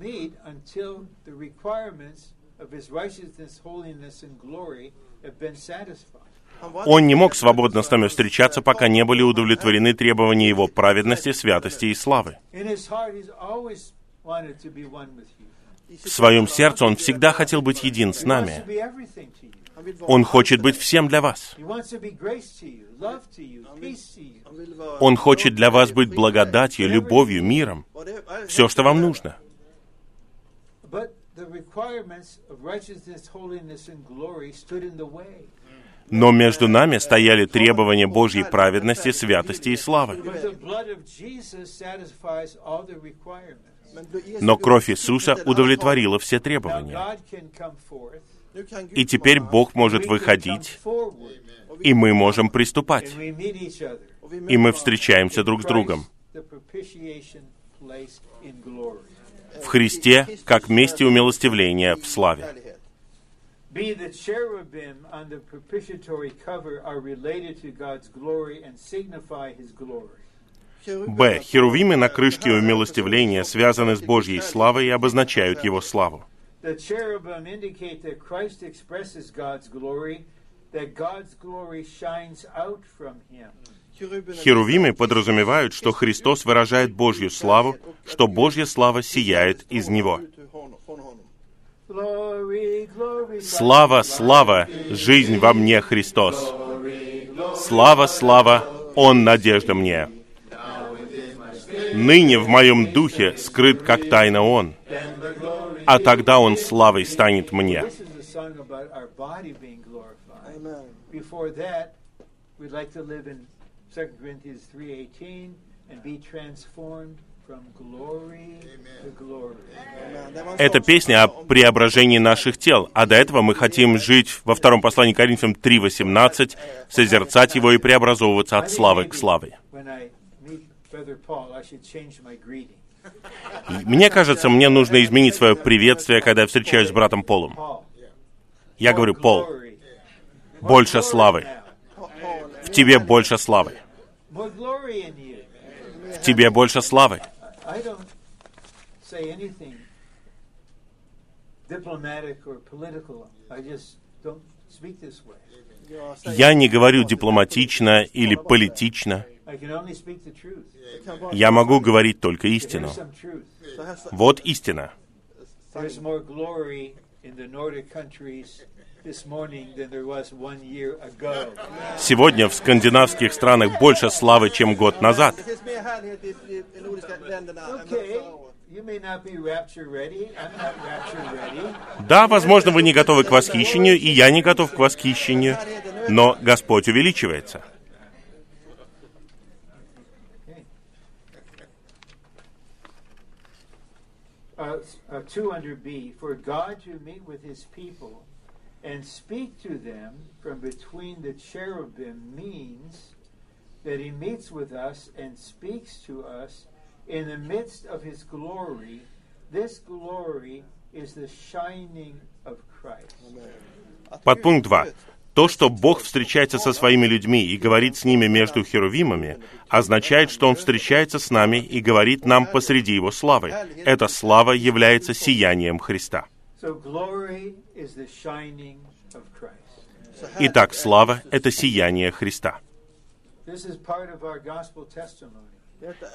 Он не мог свободно с нами встречаться, пока не были удовлетворены требования Его праведности, святости и славы. В своем сердце Он всегда хотел быть един с нами. Он хочет быть всем для вас. Он хочет для вас быть благодатью, любовью, миром. Все, что вам нужно. Но между нами стояли требования Божьей праведности, святости и славы. Но кровь Иисуса удовлетворила все требования. И теперь Бог может выходить, и мы можем приступать. И мы встречаемся друг с другом. В Христе, как месте умилостивления в славе. Б. Херувимы на крышке умилостивления связаны с Божьей славой и обозначают Его славу. The cherubim indicate that Christ expresses God's glory, that God's glory shines out from Him. Херувимы подразумевают, что Христос выражает Божью славу, что Божья слава сияет из Него. Слава, слава, жизнь во мне Христос. Слава, слава, Он надежда мне. Ныне в моем духе скрыт как тайна Он, а тогда Он славой станет мне. This is a song about our body being glorified. Amen. Before that, we'd like to live in 2 Corinthians 3.18 and be transformed from glory to glory. Amen. Det var en Это песня о преображении наших тел, а до этого мы хотим жить во втором послании к Коринфянам 3.18, созерцать его и преобразовываться от славы к славе. When I meet Brother Paul, I should change my greeting. Мне кажется, мне нужно изменить свое приветствие, когда я встречаюсь с братом Полом. Я говорю, Пол, больше славы. В тебе больше славы. В тебе больше славы. Я не говорю дипломатично или политично. Я могу говорить только истину. Вот истина. Сегодня в скандинавских странах больше славы, чем год назад. Да, возможно, вы не готовы к восхищению, и я не готов к восхищению, но Господь увеличивается. Uh, uh, 2 under B, for God to meet with his people and speak to them from between the cherubim means that he meets with us and speaks to us in the midst of his glory. This glory is the shining of Christ. Att Подпункт Gud 2. То, что Бог встречается со своими людьми и говорит с ними между херувимами, означает, что Он встречается с нами и говорит нам посреди Его славы. Эта слава является сиянием Христа. Итак, слава — это сияние Христа.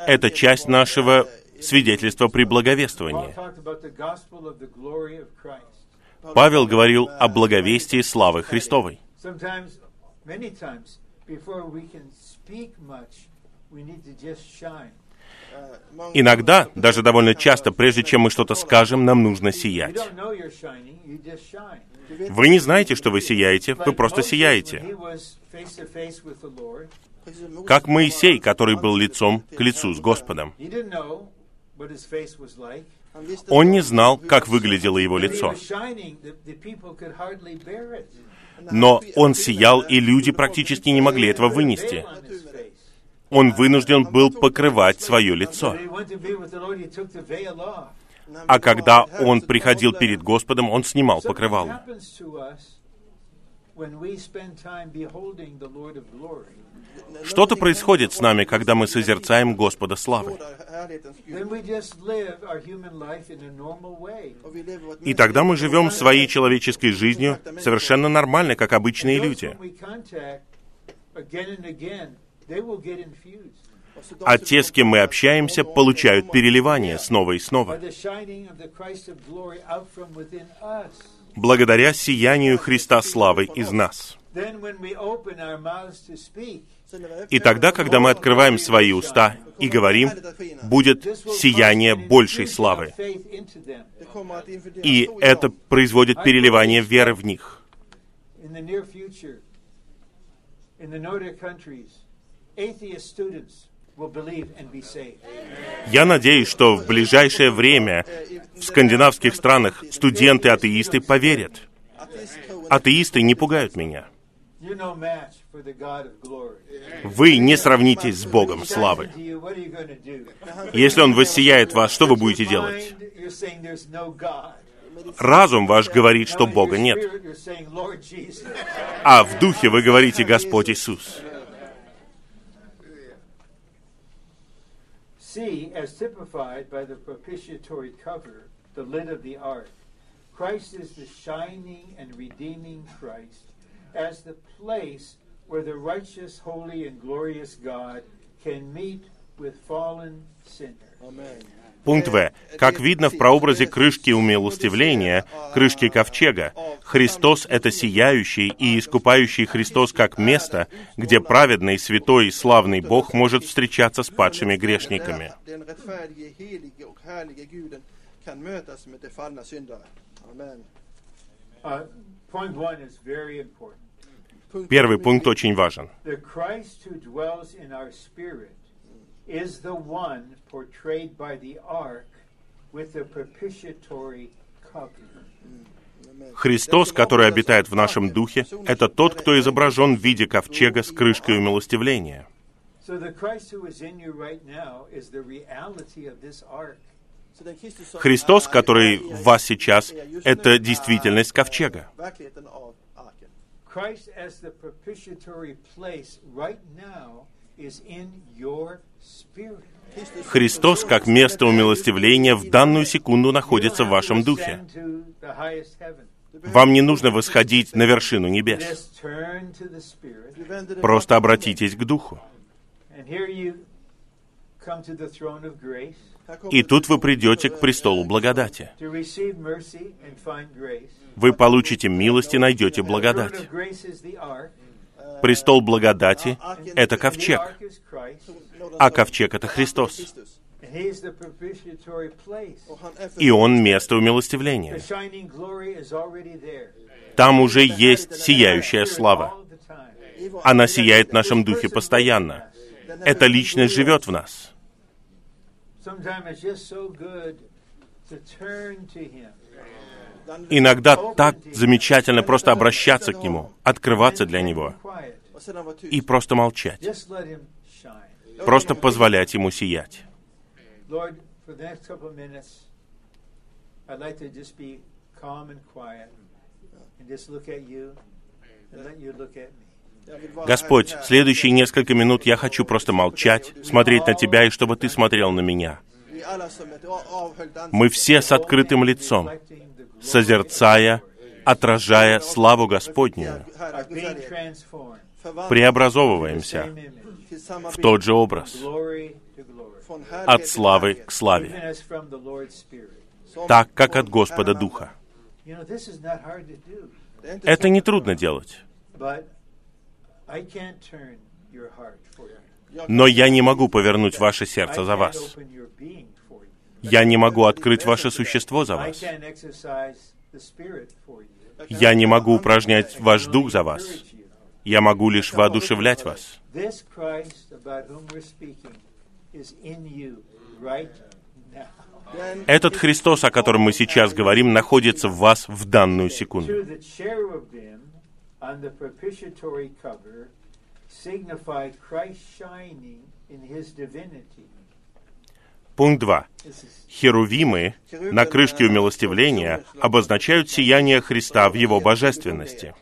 Это часть нашего vårt, свидетельство при благовествовании. Павел говорил о благовестии славы Христовой. Sometimes, many times, before we can speak much, we need to just shine. Иногда, даже довольно часто, прежде чем мы что-то скажем, нам нужно You сиять. don't know you're shining, you just shine. Вы не знаете, что вы сияете, вы Like просто сияете. he was face to face with the Lord, Как Моисей, который был лицом к лицу с Господом. he didn't know what his face was like. Он не знал, как выглядело его лицо. Но он сиял, и люди практически не могли этого вынести. Он вынужден был покрывать свое лицо. А когда он приходил перед Господом, он снимал покрывало. Что-то происходит с нами, когда мы созерцаем Господа славы. И тогда мы живем своей человеческой жизнью совершенно нормально, как обычные люди. А те, с кем мы общаемся, получают переливание снова и снова, благодаря сиянию Христа славы из нас. И тогда, когда мы открываем свои уста и говорим, будет сияние большей славы. И это производит переливание веры в них. In Я надеюсь, что в ближайшее время в скандинавских странах студенты-атеисты поверят. Атеисты не пугают меня. Вы не сравнитесь с Богом славы. Если Он воссияет вас, что вы будете делать? Разум ваш говорит, что Бога нет. А в духе вы говорите «Господь Иисус». See, as typified by the propitiatory cover, the lid of the ark, Christ is the shining and redeeming Christ, as the place where the righteous, holy, and glorious God can meet with fallen sinners. Пункт В. Как видно в прообразе крышки умилостивления, крышки ковчега, Христос — это сияющий и искупающий Христос как место, где праведный, святой и славный Бог может встречаться с падшими грешниками. Uh, Первый пункт очень важен. Is the one portrayed by the ark with the propitiatory cover. Христос, который обитает в нашем духе, это тот, кто изображен в виде ковчега с крышкой умилостивления. So the Christ who is in you right now is the reality of this ark. Så den Kristus som Христос, который в вас сейчас, это действительность ковчега. Eh, Христос, как место умилостивления, в данную секунду находится в вашем духе. Вам не нужно восходить на вершину небес. Просто обратитесь к духу. И тут вы придете к престолу благодати. Вы получите милость и найдете благодать. Престол благодати — это ковчег, а ковчег — это Христос. И Он — место умилостивления. Там уже есть сияющая слава. Она сияет в нашем духе постоянно. Эта личность живет в нас. Иногда так замечательно просто обращаться к Нему, открываться для Него и просто молчать, просто позволять Ему сиять. Господь, следующие несколько минут я хочу просто молчать, смотреть на Тебя и чтобы Ты смотрел на меня. Мы все с открытым лицом, созерцая, отражая славу förvandling преобразовываемся в тот же образ, от славы к славе, так, как от Господа Духа. Это не трудно делать. Но я не могу повернуть ваше сердце за вас. Я не могу открыть ваше существо за вас. Я не могу упражнять ваш дух за вас. Я могу лишь воодушевлять вас. Этот Христос, о котором мы сейчас говорим, находится в вас в данную секунду. Signify Christ shining in his divinity. Пункт 2. This is Херувимы на крышке умилостивления обозначают сияние Христа в Его божественности.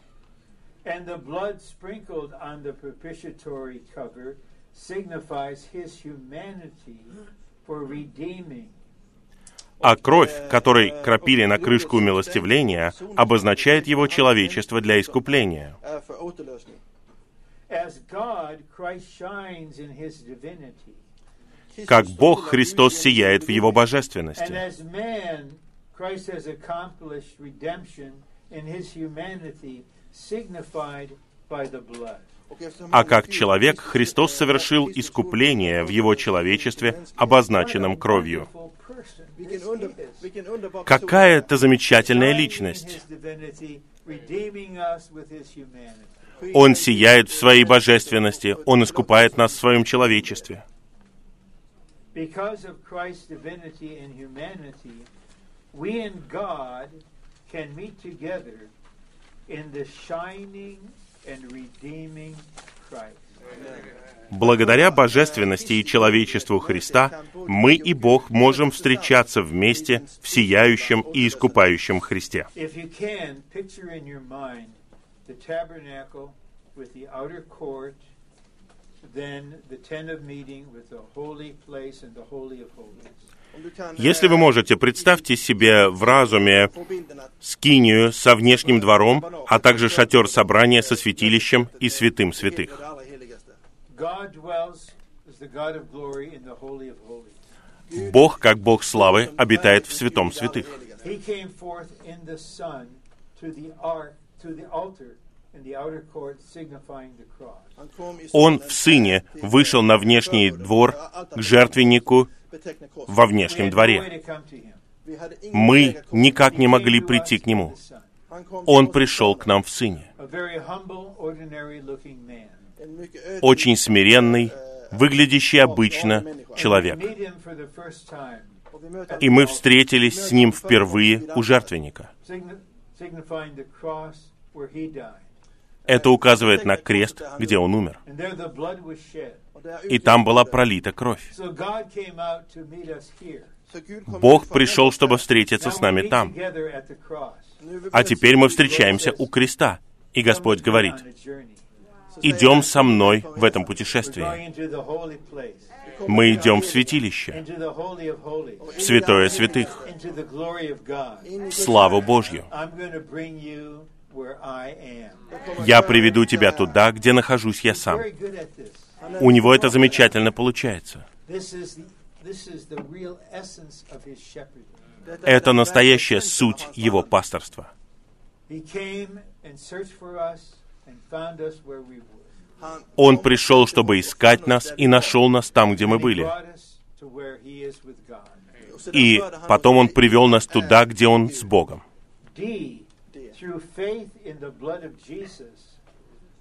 А кровь, которой крапили на крышку умилостивления, обозначает Его человечество для искупления. As God, Christ shines in his divinity. Как Бог, Христос сияет в Его божественности. А как человек, Христос совершил искупление в Его человечестве, обозначенном кровью. Какая это замечательная личность! Он сияет в своей божественности, Он искупает нас в своем человечестве. Because of Christ's divinity and humanity, we and God can meet together in the shining and redeeming Christ. Благодаря божественности и человечеству Христа мы и Бог можем встречаться вместе в сияющем и искупающем Христе. If Если вы можете, представьте себе в разуме скинию со внешним двором, а также шатер собрания со святилищем и святым святых. Бог, как Бог славы, обитает в святом святых. Он в Сыне вышел на внешний двор к жертвеннику во We внешнем дворе. Мы никак не He могли прийти к Нему. Он пришел к нам в Сыне. Очень смиренный, выглядящий обычно человек. Meet him for the first time, och vi möter И мы встретились с Ним впервые у жертвенника. signi- signifying the cross where he died. Это указывает на крест, где Он умер. И там была пролита кровь. Бог пришел, чтобы встретиться с нами там. А теперь мы встречаемся у креста. И Господь говорит, идем со мной в этом путешествии. Мы идем в святилище, в святое святых, в славу Божью. Я приведу тебя туда, где нахожусь я сам. У него это замечательно получается. Это настоящая суть его пасторства. Он пришел, чтобы искать нас, и нашел нас там, где мы были. И потом Он привел нас туда, где Он с Богом. D, through faith in the blood of Jesus,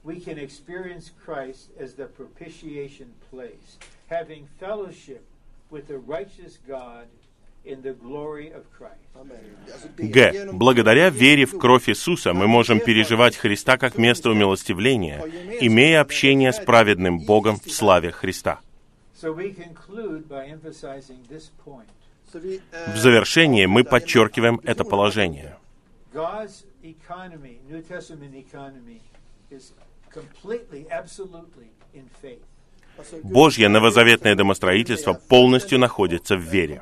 we can experience Christ as the propitiation place, having fellowship with the righteous God in the glory of Christ. Amen. Alltså, det- Г. Благодаря вере в кровь Иисуса мы можем переживать Христа как место умилостивления, имея общение с праведным Богом в славе Христа. Eh, В завершение мы подчеркиваем это положение. Economy, New Testament economy, is completely, absolutely in faith. Божье новозаветное домостроительство полностью находится в вере.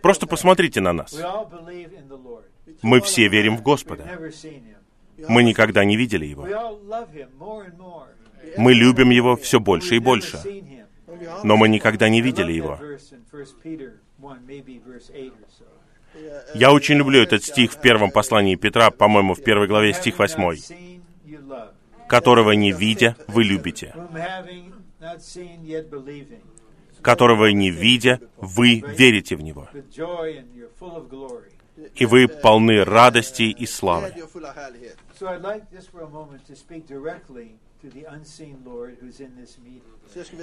Просто посмотрите на нас. Мы все верим в Господа. Мы никогда не видели Его. Мы любим Его все больше и больше. Но мы никогда не видели Его. That verse in 1 Peter 1, maybe verse 8 or so. Я очень люблю этот стих в первом послании Петра, по-моему, в первой главе, стих Having 8. not seen, you love. «Которого не видя, вы любите, которого не видя, вы верите в Него, и вы полны радости и славы».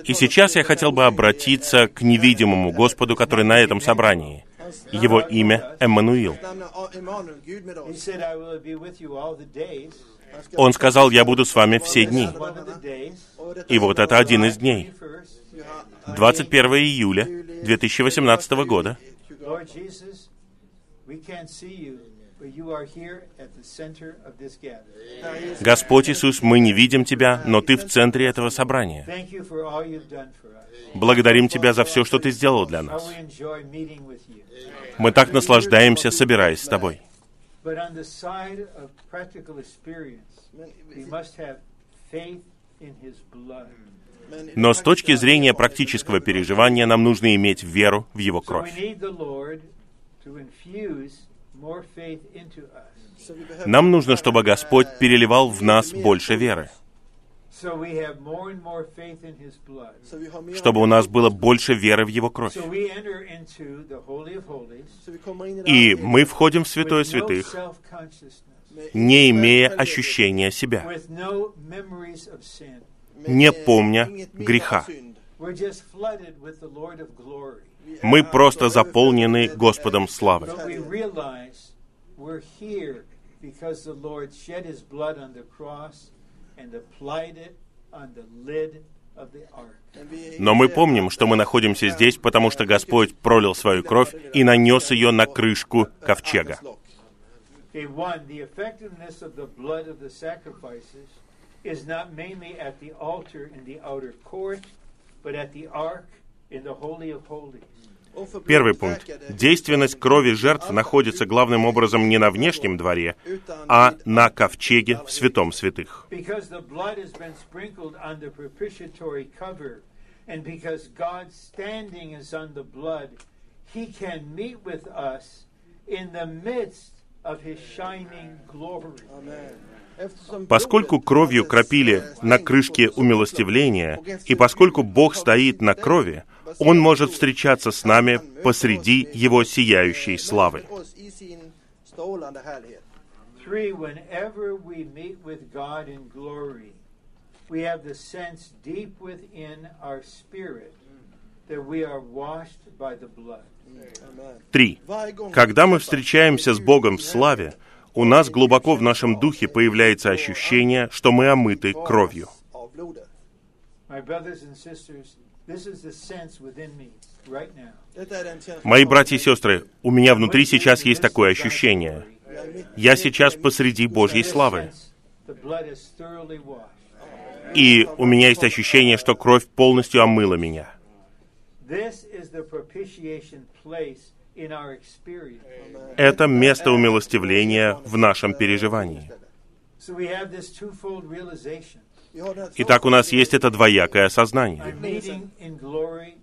И сейчас я хотел бы обратиться к невидимому Господу, который на этом собрании. Его имя Эммануил. Он сказал, «Я буду с вами все дни». И вот это один из дней. 21st. 21 июля 2018 года. Господь Иисус, мы не видим Тебя, но Ты в центре этого собрания. Благодарим Тебя за все, что Ты сделал для нас. Мы так наслаждаемся, собираясь с Тобой. Но с точки зрения практического переживания нам нужно иметь веру в Его кровь. Нам нужно, чтобы Господь переливал в нас больше веры, So we have more and more faith in his blood. så vi har mer чтобы у нас было больше веры в Его кровь. И мы входим в Святое Святых, не имея ощущения себя, не eh, помня греха. Мы просто заполнены Господом славы. Но мы помним, что мы находимся здесь, потому что Господь пролил свою кровь и нанес ее на крышку ковчега. Is not mainly at the altar in the outer court, but at the ark Первый пункт. Действенность крови жертв находится главным образом не на внешнем дворе, а на ковчеге в святом святых. Поскольку кровью кропили на крышке умилостивления, и поскольку Бог стоит на крови, Он может встречаться с нами посреди Его сияющей славы. Три. Когда мы встречаемся с Богом в славе, у нас глубоко в нашем духе появляется ощущение, что мы омыты кровью. Мои братья и сестры, у меня внутри сейчас есть такое ощущение. Я сейчас посреди Божьей славы. И у меня есть ощущение, что кровь полностью омыла меня. Это место умилостивления в нашем переживании. So we have this twofold realization. Итак, у нас есть это двоякое glory.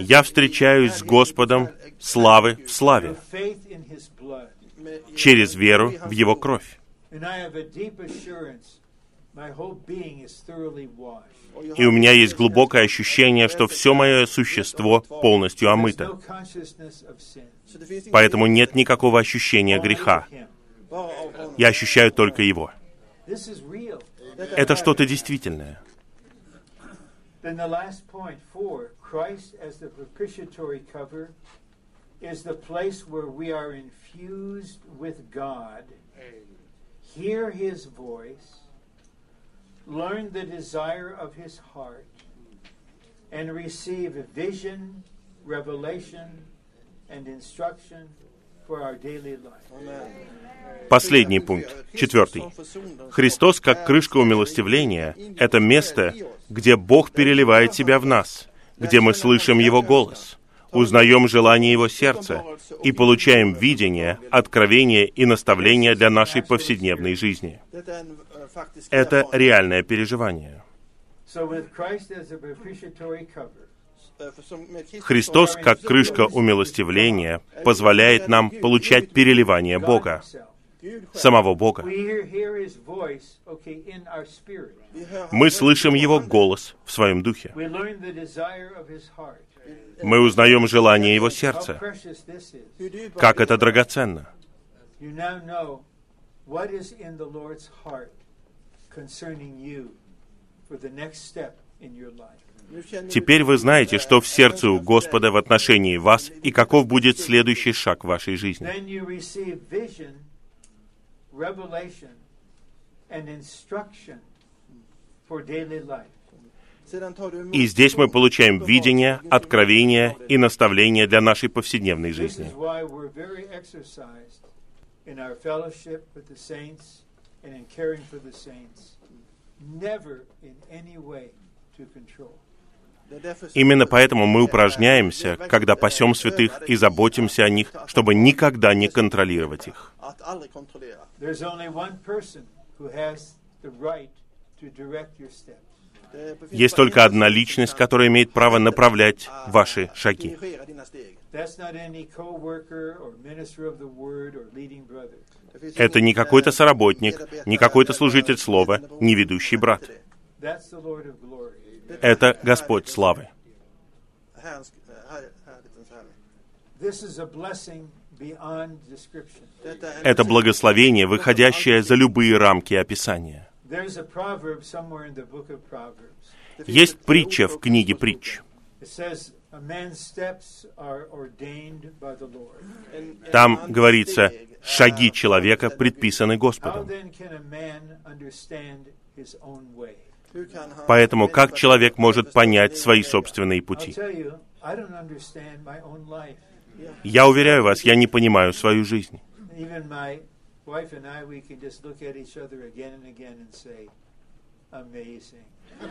Я встречаюсь с Господом славы в славе, через веру в Его кровь. И у меня есть глубокое ощущение, что все мое существо полностью омыто. Поэтому нет никакого ощущения греха. Я ощущаю только Его. This is real. Это что-то действительное. Then the last point, four, Christ as the propitiatory cover is the place where we are infused with God, hear His voice, learn the desire of His heart, and receive vision, revelation, and instruction Последний пункт, четвертый. Христос, как крышка умилостивления, это место, где Бог переливает себя в нас, где мы слышим Его голос. узнаем желание Его сердца и получаем видение, откровение и наставление для нашей повседневной жизни. Это реальное переживание. So, with Christ as a propitiatory cover, Христос, как крышка умилостивления, позволяет нам получать переливание Бога, самого Бога. Мы слышим Его голос в своем духе. Мы узнаем желание Его сердца. Как это драгоценно. For the next step in your life. Теперь вы знаете, что в сердце у Господа в отношении вас и каков будет следующий шаг в вашей жизни. И здесь мы получаем видение, откровение и наставление для нашей повседневной жизни. Never in any way to control. Именно поэтому мы упражняемся, когда пасем святых и заботимся о них, чтобы никогда не контролировать их. Есть только одна личность, которая имеет право направлять ah, ваши шаги. Это не какой-то eh, соработник, не какой-то служитель слова, не ведущий брат. Till det. That's the Lord of glory. Это Господь славы. Eh, Это благословение, выходящее за любые рамки описания. Есть притча в книге притч. Там говорится, шаги человека предписаны Господом. Поэтому как человек может понять свои собственные пути? Я уверяю вас, я не понимаю свою жизнь.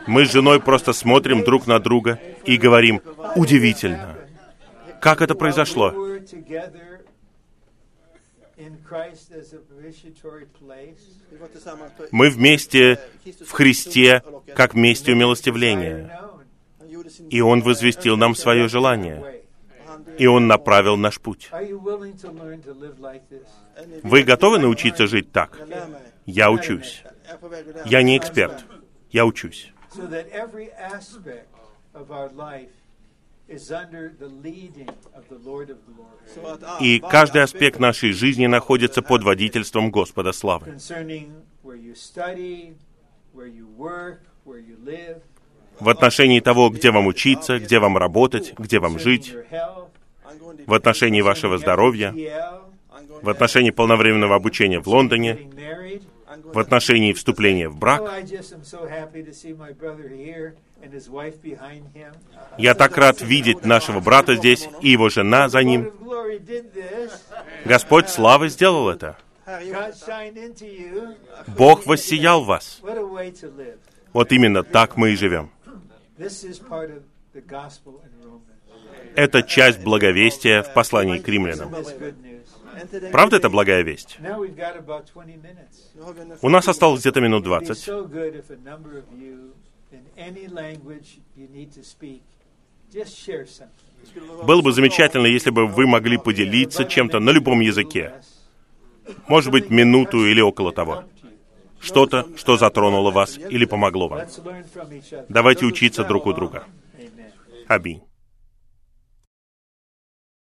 Мы с женой просто смотрим друг на друга и говорим, удивительно. Как это произошло? were together in Christ as a propitiatory place, Vi var tillsammans på- Мы вместе в Христе, как месте desire умилостивления. И Он возвестил нам свое желание. И Он направил наш путь. Вы готовы научиться жить так? Я учусь. Я не эксперт. Я учусь. И каждый аспект нашей жизни находится под водительством Господа славы. В отношении того, где вам учиться, где вам работать, где вам жить, в отношении вашего здоровья, в отношении полновременного обучения в Лондоне, в отношении вступления в Oh, брак. Я так рад видеть нашего брата здесь и его жена за ним. Господь славы сделал это. Бог воссиял вас. Вот именно так мы и живем. Это часть благовестия в послании к римлянам. Правда это благая весть? Now we've got about 20 minutes. Nu har vi en- У нас осталось где-то минут It'd be 20. Было бы замечательно, если бы вы могли поделиться чем-то на любом языке. Может быть, минуту или около того. Что-то, что затронуло вас или помогло вам. Давайте учиться друг у друга. Аминь.